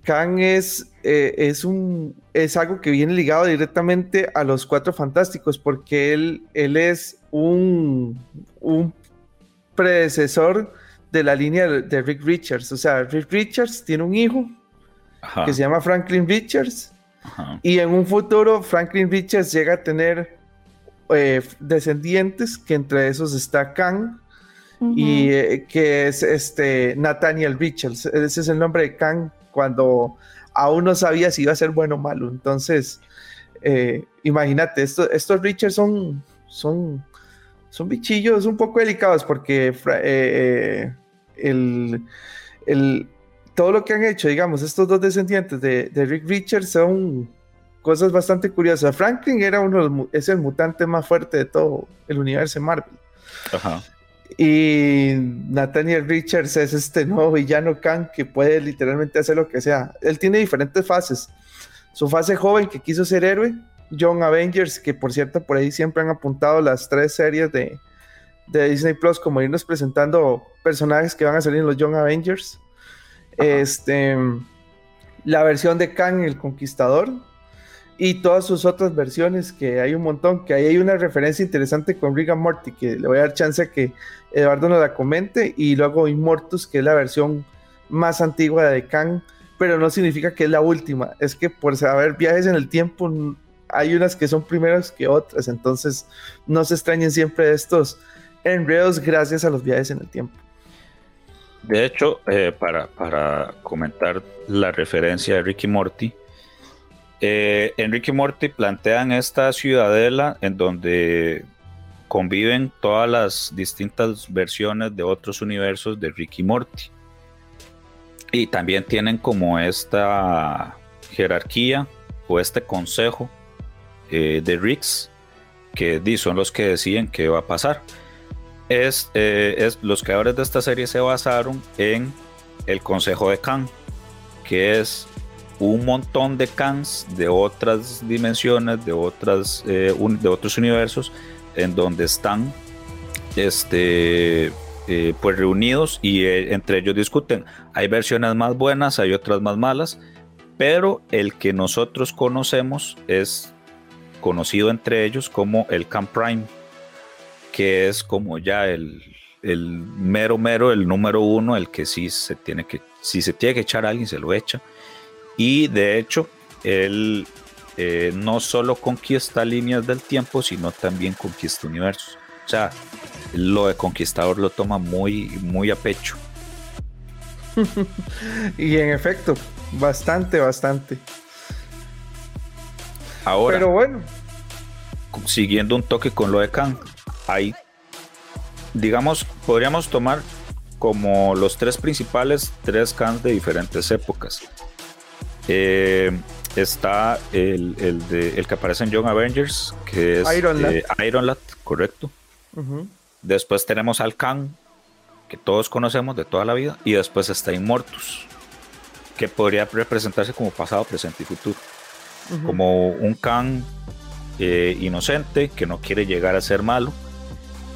Speaker 5: Kang es, eh, es, un, es algo que viene ligado directamente a los Cuatro Fantásticos, porque él, él es un, un predecesor de la línea de Rick Richards. O sea, Rick Richards tiene un hijo Ajá. que se llama Franklin Richards Ajá. Y en un futuro, Franklin Richards llega a tener eh, descendientes, que entre esos está Kang, uh -huh. y eh, que es este Nathaniel Richards. Ese es el nombre de Kang cuando aún no sabía si iba a ser bueno o malo. Entonces, eh, imagínate, esto, estos Richards son, son, son bichillos un poco delicados porque eh, el, el todo lo que han hecho, digamos, estos dos descendientes de, de Rick Richards son cosas bastante curiosas. Franklin era uno es el mutante más fuerte de todo el universo Marvel.
Speaker 3: Ajá.
Speaker 5: Y Nathaniel Richards es este nuevo villano Kang que puede literalmente hacer lo que sea. Él tiene diferentes fases. Su fase joven que quiso ser héroe, Young Avengers, que por cierto por ahí siempre han apuntado las tres series de, de Disney Plus como irnos presentando personajes que van a salir en los Young Avengers. Este, la versión de Kang el Conquistador y todas sus otras versiones, que hay un montón, que ahí hay una referencia interesante con Rick and Morty, que le voy a dar chance a que Eduardo nos la comente, y luego Immortus, que es la versión más antigua de Kang, pero no significa que es la última, es que por saber viajes en el tiempo hay unas que son primeras que otras, entonces no se extrañen siempre de estos enredos gracias a los viajes en el tiempo.
Speaker 3: De hecho, eh, para, para, comentar la referencia de Ricky Morty, eh, en Ricky Morty plantean esta ciudadela en donde conviven todas las distintas versiones de otros universos de Ricky Morty. Y también tienen como esta jerarquía o este consejo eh, de Ricks que son los que deciden qué va a pasar. Eh, es, los creadores de esta serie se basaron en el Consejo de Khan, que es un montón de Khans de otras dimensiones, de, otras, eh, de otros universos, en donde están este, eh, pues reunidos y entre ellos discuten. Hay versiones más buenas, hay otras más malas, pero el que nosotros conocemos es conocido entre ellos como el Camp Prime, que es como ya el, mero mero, el número uno, el que sí se tiene que, si se tiene que echar a alguien, se lo echa. Y de hecho, él eh, no solo conquista líneas del tiempo, sino también conquista universos. O sea, lo de conquistador lo toma muy, muy a pecho.
Speaker 5: y en efecto, bastante, bastante.
Speaker 3: Ahora,
Speaker 5: Pero bueno.
Speaker 3: Siguiendo un toque con lo de Khan, hay, digamos, podríamos tomar como los tres principales, tres Khans de diferentes épocas. Eh, está el, el, que aparece en Young Avengers, que es
Speaker 5: Iron Lad,
Speaker 3: Iron correcto. Después tenemos al Khan, que todos conocemos de toda la vida, y después está Immortus, que podría representarse como pasado, presente y futuro. Como un Khan eh, inocente que no quiere llegar a ser malo.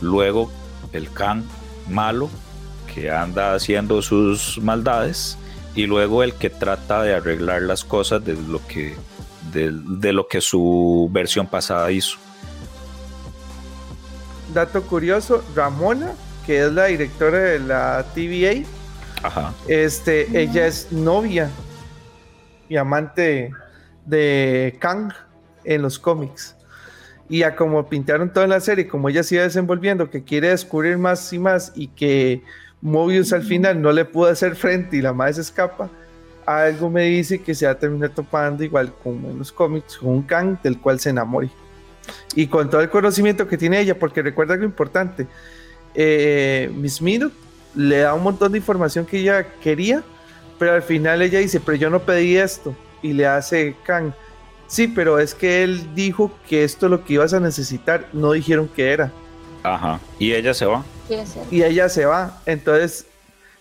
Speaker 3: Luego el Khan malo que anda haciendo sus maldades y luego el que trata de arreglar las cosas de lo que, de, lo que su versión pasada hizo.
Speaker 5: Dato curioso, Ramona, que es la directora de la TVA, Este, ella es novia y amante de Kang en los cómics. Y a como pintaron toda la serie, como ella sigue desenvolviendo, que quiere descubrir más y más y que Mobius al final no le pudo hacer frente y la madre se escapa, algo me dice que se va a terminar topando igual como en cómics, con un Kang del cual se enamore. Y con todo el conocimiento que tiene ella, porque recuerda lo importante, eh, Miss Minute le da un montón de información que ella quería, pero al final ella dice, pero yo no pedí esto, y le hace Kang Sí, pero es que él dijo que esto es lo que ibas a necesitar, no dijeron que era.
Speaker 3: Ajá. Y ella se va.
Speaker 5: Y ella se va. Entonces,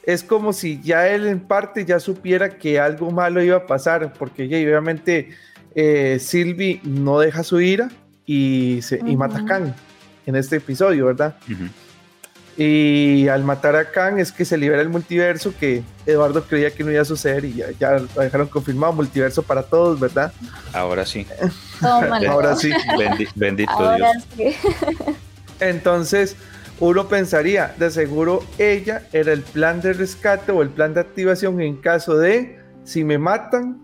Speaker 5: es como si ya él en parte ya supiera que algo malo iba a pasar, porque ella, obviamente eh, Sylvie no deja su ira y, se, y mata a Khan en este episodio, ¿verdad? Y al matar a Khan es que se libera el multiverso que Eduardo creía que no iba a suceder y ya, lo dejaron confirmado, multiverso para todos, ¿verdad?
Speaker 3: Ahora sí.
Speaker 5: Ahora sí.
Speaker 3: bendito Dios.
Speaker 5: Entonces, uno pensaría, de seguro ella era el plan de rescate o el plan de activación en caso de, si me matan,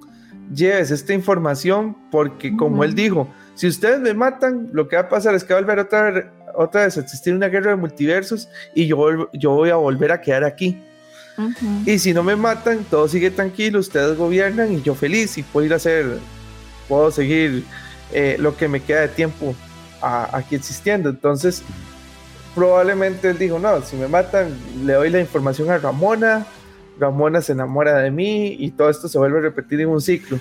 Speaker 5: lleves esta información porque como él dijo, si ustedes me matan, lo que va a pasar es que va a volver otra otra vez existir una guerra de multiversos y yo, yo voy a volver a quedar aquí. Y si no me matan, todo sigue tranquilo, ustedes gobiernan y yo feliz y puedo ir a hacer, puedo seguir eh, lo que me queda de tiempo aquí existiendo. Entonces, probablemente él dijo, no, si me matan, le doy la información a Ramona, Ramona se enamora de mí y todo esto se vuelve a repetir en un ciclo.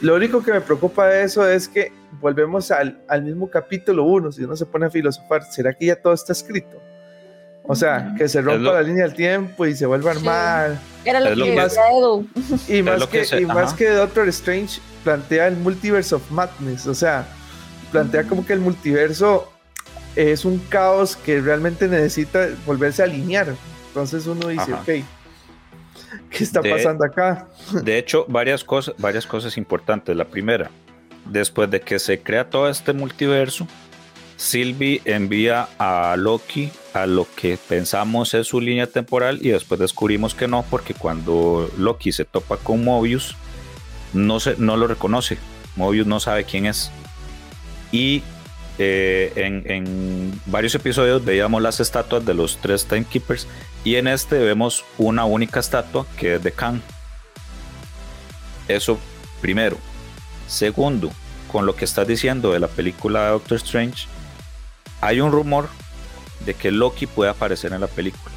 Speaker 5: Lo único que me preocupa de eso es que volvemos al, mismo capítulo 1, si uno se pone a filosofar, ¿será que ya todo está escrito? O sea, que se rompa la línea del tiempo y se vuelva a armar.
Speaker 4: Era lo, que
Speaker 5: más, Y más que, y más que Doctor Strange plantea el multiverse of madness, o sea, plantea como que el multiverso es un caos que realmente necesita volverse a alinear. Entonces uno dice, ok, ¿Qué está pasando acá?
Speaker 3: De hecho, varias cosas, varias cosas importantes. La primera, después de que se crea todo este multiverso, Sylvie envía a Loki a lo que pensamos es su línea temporal y después descubrimos que no, porque cuando Loki se topa con Mobius, no, se, no lo reconoce. Mobius no sabe quién es. Y eh, en, varios episodios veíamos las estatuas de los tres Timekeepers y en este vemos una única estatua que es de Khan. Eso primero. Segundo, con lo que estás diciendo de la película de Doctor Strange, hay un rumor de que Loki puede aparecer en la película.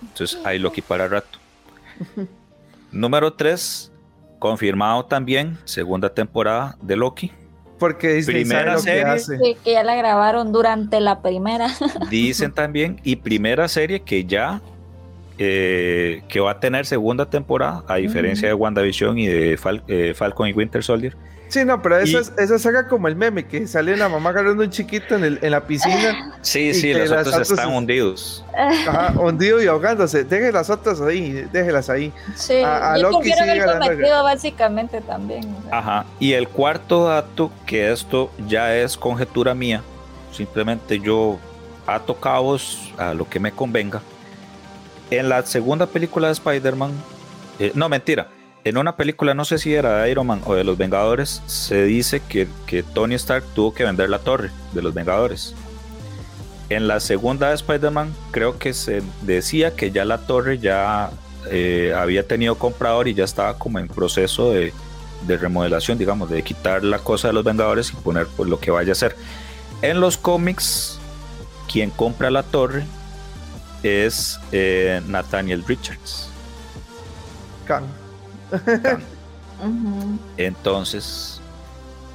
Speaker 3: Entonces hay Loki para rato. Número 3, confirmado también, segunda temporada de Loki
Speaker 5: Porque Disney
Speaker 3: Primera
Speaker 5: sabe lo que
Speaker 3: serie.
Speaker 5: hace.
Speaker 4: Sí, que ya la grabaron durante la primera.
Speaker 3: Dicen también, y primera serie que ya eh, que va a tener segunda temporada, a diferencia de WandaVision y de Fal- eh, Falcon y Winter Soldier.
Speaker 5: Sí, no, pero esa,
Speaker 3: Y-
Speaker 5: es- esa saga como el meme, que sale la mamá agarrando un chiquito en, el- en la piscina,
Speaker 3: Sí, sí, los
Speaker 5: las
Speaker 3: otros
Speaker 5: otras
Speaker 3: están
Speaker 5: es-
Speaker 3: hundidos.
Speaker 5: ajá, hundido y ahogándose. Deje las otras ahí, déjelas ahí.
Speaker 4: Sí,
Speaker 5: A- a
Speaker 4: yo
Speaker 5: Loki
Speaker 4: ver
Speaker 5: ganando.
Speaker 4: cometido básicamente también. o sea.
Speaker 3: Ajá. Y el cuarto dato, que esto ya es conjetura mía, simplemente yo ato cabos a lo que me convenga. En la segunda película de Spider-Man, eh, no mentira, en una película, no sé si era de Iron Man o de los Vengadores, se dice que, que Tony Stark tuvo que vender la torre de los Vengadores. En la segunda de Spider-Man, creo que se decía que ya la torre ya eh, había tenido comprador y ya estaba como en proceso de, de remodelación, digamos, de quitar la cosa de los Vengadores y poner pues, lo que vaya a ser. En los cómics, quien compra la torre es eh, Nathaniel Richards. Entonces,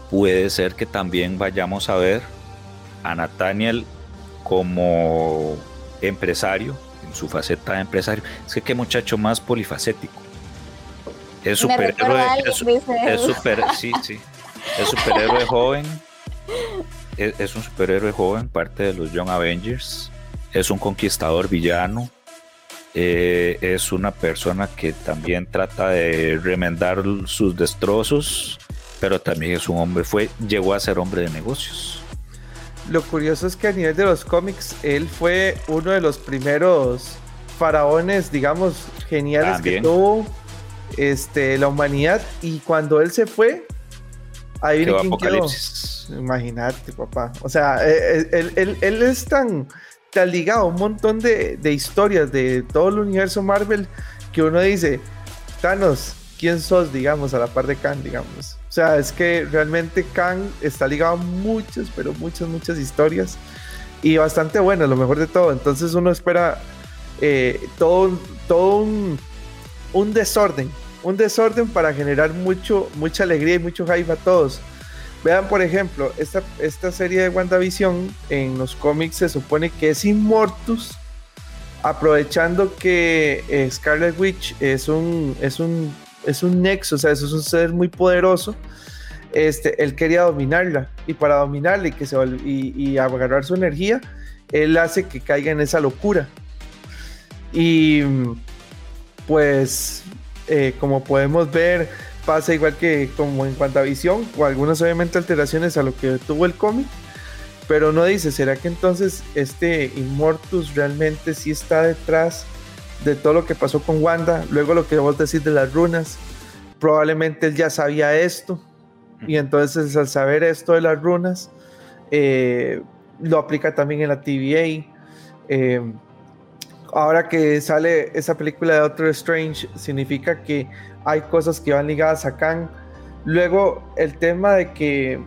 Speaker 3: puede ser que también vayamos a ver a Nathaniel como empresario, en su faceta de empresario. Es que qué muchacho más polifacético. Es superhéroe, es, super, sí, sí. Es superhéroe joven. Es, es un superhéroe joven, parte de los Young Avengers. Es un conquistador villano. Eh, es una persona que también trata de remendar sus destrozos, pero también es un hombre, fue, llegó a ser hombre de negocios.
Speaker 5: Lo curioso es que a nivel de los cómics, él fue uno de los primeros faraones, digamos, geniales
Speaker 3: También.
Speaker 5: que tuvo este, la humanidad. Y cuando él se fue, ahí viene. Imagínate, papá. O sea, eh, eh, él, él- él es tan, tan ligado un montón de, de historias de todo el universo Marvel que uno dice, Thanos, ¿quién sos, digamos, a la par de Kang, digamos? O sea, es que realmente Kang está ligado a muchas, pero muchas, muchas historias y bastante bueno, lo mejor de todo. Entonces uno espera eh, todo, todo un, un desorden, un desorden para generar mucho, mucha alegría y mucho hype a todos. Vean, por ejemplo, esta, esta serie de WandaVision en los cómics se supone que es Immortus, aprovechando que eh, Scarlet Witch es un, es un, es un nexo, o sea, es un ser muy poderoso. Este, él quería dominarla y para dominarla y, que se, y agarrar su energía, él hace que caiga en esa locura. Y pues, eh, como podemos ver, pasa igual que como en WandaVision, o algunas obviamente alteraciones a lo que tuvo el cómic, pero no dice, ¿será que entonces este Immortus realmente sí está detrás de todo lo que pasó con Wanda? Luego lo que vos decís de las runas, probablemente él ya sabía esto, y entonces al saber esto de las runas, eh, lo aplica también en la TVA. eh, ahora que sale esa película de Doctor Strange, significa que hay cosas que van ligadas a Kang. Luego, el tema de que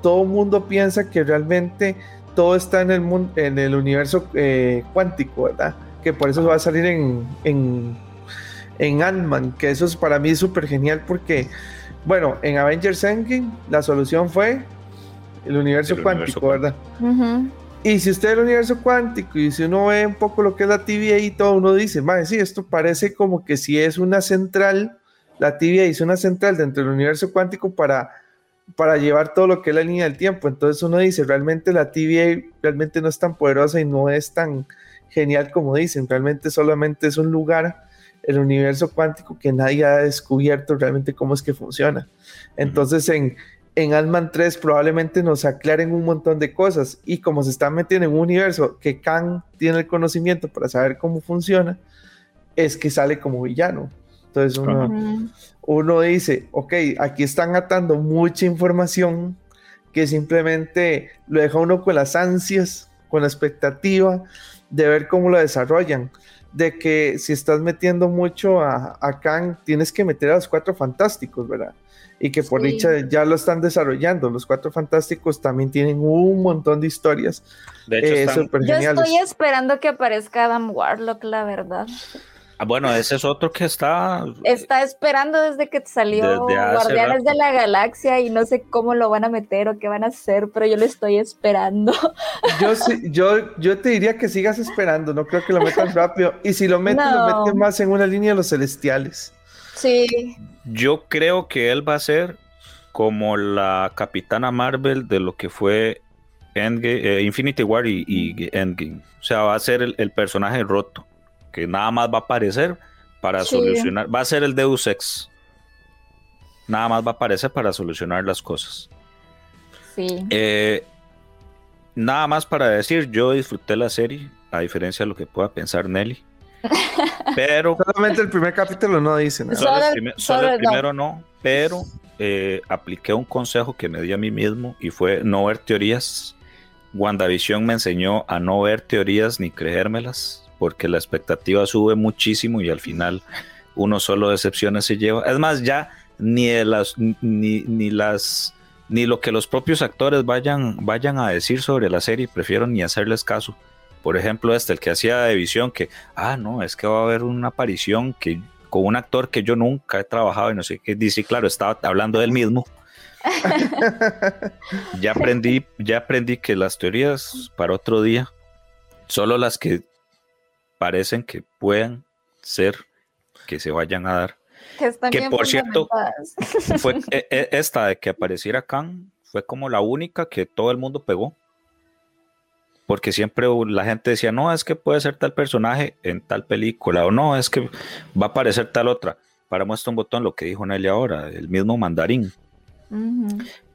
Speaker 5: todo el mundo piensa que realmente todo está en el, mundo, en el universo eh, cuántico, ¿verdad? Que por eso va a salir en, en, en Ant-Man, que eso es para mí súper genial porque, bueno, en Avengers Endgame la solución fue el universo
Speaker 3: El
Speaker 5: cuántico,
Speaker 3: universo
Speaker 5: ¿verdad? Y si usted el universo cuántico y si uno ve un poco lo que es la TVA y todo, uno dice, madre, sí, esto parece como que si es una central, la TVA es una central dentro del universo cuántico para, para llevar todo lo que es la línea del tiempo. Entonces uno dice, realmente la TVA realmente no es tan poderosa y no es tan genial como dicen, realmente solamente es un lugar, el universo cuántico, que nadie ha descubierto realmente cómo es que funciona. Entonces en en Ant-Man 3 probablemente nos aclaren un montón de cosas y como se está metiendo en un universo que Kang tiene el conocimiento para saber cómo funciona, es que sale como villano. Entonces uno,
Speaker 3: Ajá.
Speaker 5: Uno dice, ok, aquí están atando mucha información que simplemente lo deja uno con las ansias, con la expectativa de ver cómo lo desarrollan. De que si estás metiendo mucho a, a Kang, tienes que meter a los cuatro fantásticos, ¿verdad? Y que por
Speaker 4: Sí.
Speaker 5: dicha ya lo están desarrollando. Los cuatro fantásticos también tienen un montón de historias.
Speaker 3: De hecho,
Speaker 5: eh,
Speaker 3: están-
Speaker 4: Yo estoy esperando que aparezca Adam Warlock, la verdad.
Speaker 3: Ah, bueno, ese es otro que está.
Speaker 4: Está esperando desde que salió
Speaker 3: Desde
Speaker 4: Guardianes
Speaker 3: rato.
Speaker 4: de la Galaxia y no sé cómo lo van a meter o qué van a hacer, pero yo lo estoy esperando.
Speaker 5: Yo, sí- yo, yo te diría que sigas esperando, no creo que lo metan rápido. Y si lo meten, lo meten más en una línea de los celestiales.
Speaker 4: Sí,
Speaker 3: Yo creo que él va a ser como la Capitana Marvel de lo que fue eh, Infinity War y, y Endgame. O sea, va a ser el, el personaje roto, que nada más va a aparecer para
Speaker 4: Sí.
Speaker 3: solucionar. Va a ser el Deus Ex. Nada más va a aparecer para solucionar las cosas.
Speaker 4: sí.
Speaker 3: Eh, nada más para decir, yo disfruté la serie, a diferencia de lo que pueda pensar Nelly. Pero
Speaker 5: Solamente el primer capítulo no dice nada.
Speaker 3: Solo,
Speaker 4: Solo
Speaker 3: el,
Speaker 4: el-
Speaker 3: primer- solo
Speaker 4: solo
Speaker 3: el
Speaker 4: el no.
Speaker 3: primero no, pero eh, apliqué un consejo que me di a mí mismo y fue no ver teorías. WandaVision me enseñó a no ver teorías ni creérmelas, porque la expectativa sube muchísimo y al final uno solo decepciones se lleva. Es más, ya ni de las ni, ni las ni lo que los propios actores vayan, vayan a decir sobre la serie, prefiero ni hacerles caso. Por ejemplo, este, el que hacía de visión, que, ah, no, es que va a haber una aparición que con un actor que yo nunca he trabajado y no sé qué, dice, claro, estaba hablando del mismo. ya aprendí, ya aprendí que las teorías para otro día, solo las que parecen que puedan ser que se vayan a dar.
Speaker 4: Que, están
Speaker 3: que
Speaker 4: bien
Speaker 3: por cierto. Fue e- e- esta de que apareciera Khan fue como la única que todo el mundo pegó. Porque siempre la gente decía, no, es que puede ser tal personaje en tal película, o no, es que va a aparecer tal otra. Para muestra un botón lo que dijo Nelly ahora, el mismo mandarín.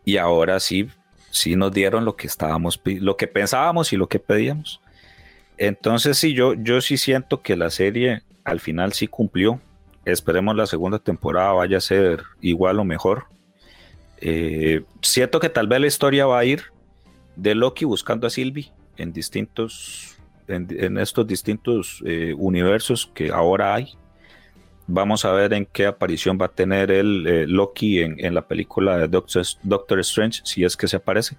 Speaker 3: Y ahora sí, sí nos dieron lo que estábamos, lo que pensábamos y lo que pedíamos. Entonces sí, yo, yo sí siento que la serie al final sí cumplió. Esperemos la segunda temporada vaya a ser igual o mejor. Eh, siento que tal vez la historia va a ir de Loki buscando a Sylvie en distintos, en, estos distintos eh, universos que ahora hay. Vamos a ver en qué aparición va a tener el eh, Loki en, la película de Doctor, Strange, si es que se aparece.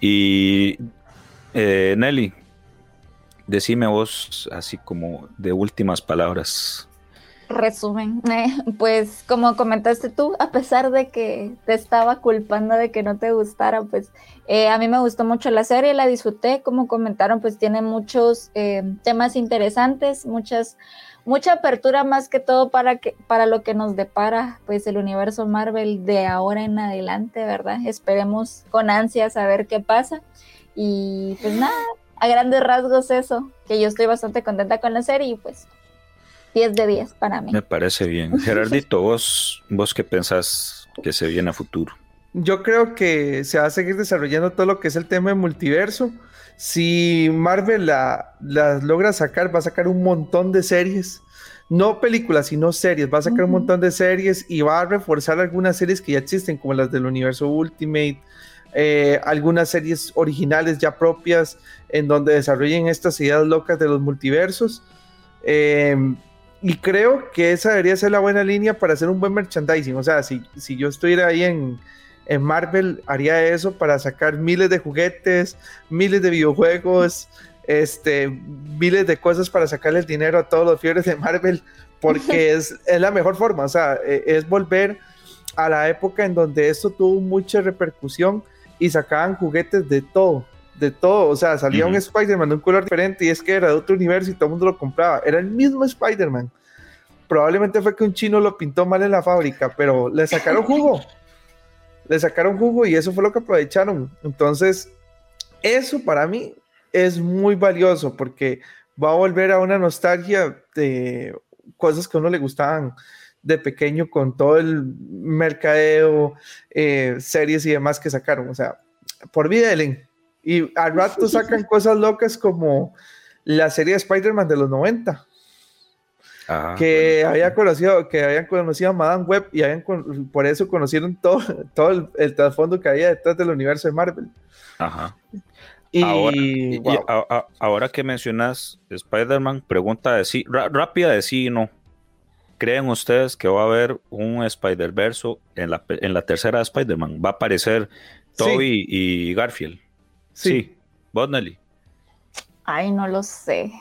Speaker 3: Y Nelly, decime vos así como de últimas palabras.
Speaker 4: Resumen, eh, pues como comentaste tú, a pesar de que te estaba culpando de que no te gustara, pues eh, a mí me gustó mucho la serie, la disfruté, como comentaron, pues tiene muchos eh, temas interesantes, muchas, mucha apertura más que todo para, que, para lo que nos depara pues el universo Marvel de ahora en adelante, ¿verdad? Esperemos con ansias a ver qué pasa y pues nada, a grandes rasgos eso, que yo estoy bastante contenta con la serie y pues 10 de 10 para mí.
Speaker 3: Me parece bien. Gerardito, vos, vos qué pensás que se viene a futuro.
Speaker 5: Yo creo que se va a seguir desarrollando todo lo que es el tema de multiverso. Si Marvel la, la logra sacar, va a sacar un montón de series. No películas, sino series. Va a sacar un montón de series y va a reforzar algunas series que ya existen, como las del universo Ultimate. Eh, algunas series originales ya propias en donde desarrollen estas ideas locas de los multiversos. Eh, y creo que esa debería ser la buena línea para hacer un buen merchandising. O sea, si, si yo estuviera ahí en, en Marvel, haría eso para sacar miles de juguetes, miles de videojuegos, este, miles de cosas para sacarle el dinero a todos los fiebres de Marvel, porque es, es la mejor forma. O sea, e- es volver a la época en donde esto tuvo mucha repercusión y sacaban juguetes de todo. De todo, o sea, salía un
Speaker 3: Ujú.
Speaker 5: Spider-Man de un color diferente y es que era de otro universo y todo el mundo lo compraba. Era el mismo Spider-Man. Probablemente fue que un chino lo pintó mal en la fábrica, pero le sacaron jugo. le sacaron jugo y eso fue lo que aprovecharon. Entonces, eso para mí es muy valioso porque va a volver a una nostalgia de cosas que a uno le gustaban de pequeño con todo el mercadeo, eh, series y demás que sacaron. O sea, por vida. Y al rato sacan cosas locas como la serie de Spider-Man de los 90
Speaker 3: Ajá,
Speaker 5: que
Speaker 3: bueno.
Speaker 5: había conocido, que habían conocido a Madame Web y habían con- por eso conocieron todo, todo el, el trasfondo que había detrás del universo de Marvel.
Speaker 3: Ajá.
Speaker 5: Y,
Speaker 3: Ahora, y-
Speaker 5: wow.
Speaker 3: y a- a- ahora que mencionas Spider-Man, pregunta de sí, ra- rápida de sí y no. ¿Creen ustedes que va a haber un Spider-Verso en la, en la tercera de Spider-Man? ¿Va a aparecer
Speaker 5: Sí.
Speaker 3: Toby y Garfield?
Speaker 5: Sí.
Speaker 3: Sí. ¿Vos, Nelly?
Speaker 4: Ay, no lo sé.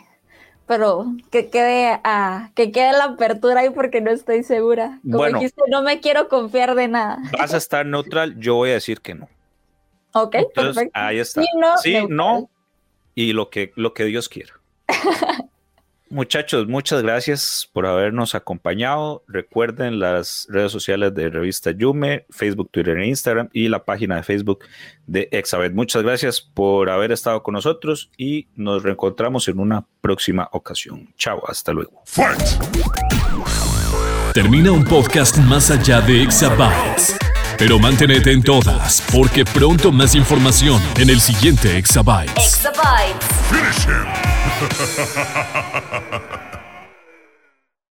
Speaker 4: pero que quede, a, que quede la apertura ahí porque no estoy segura. Como
Speaker 3: Bueno.
Speaker 4: dijiste, no me quiero confiar de nada.
Speaker 3: Vas a estar neutral, yo voy a decir que no.
Speaker 4: Ok,
Speaker 3: Entonces,
Speaker 4: perfecto.
Speaker 3: ahí está.
Speaker 4: Sí, no,
Speaker 3: Sí, no, y lo que, lo que Dios quiera. Muchachos, muchas gracias por habernos acompañado. Recuerden las redes sociales de Revista Yume, Facebook, Twitter e Instagram y la página de Facebook de Exabet. Muchas gracias por haber estado con nosotros y nos reencontramos en una próxima ocasión. Chao, hasta luego.
Speaker 1: Termina un podcast más allá de Exabytes. Pero manténete en todas, porque pronto más información en el siguiente Exabytes.
Speaker 2: Exabytes.
Speaker 6: Finish him!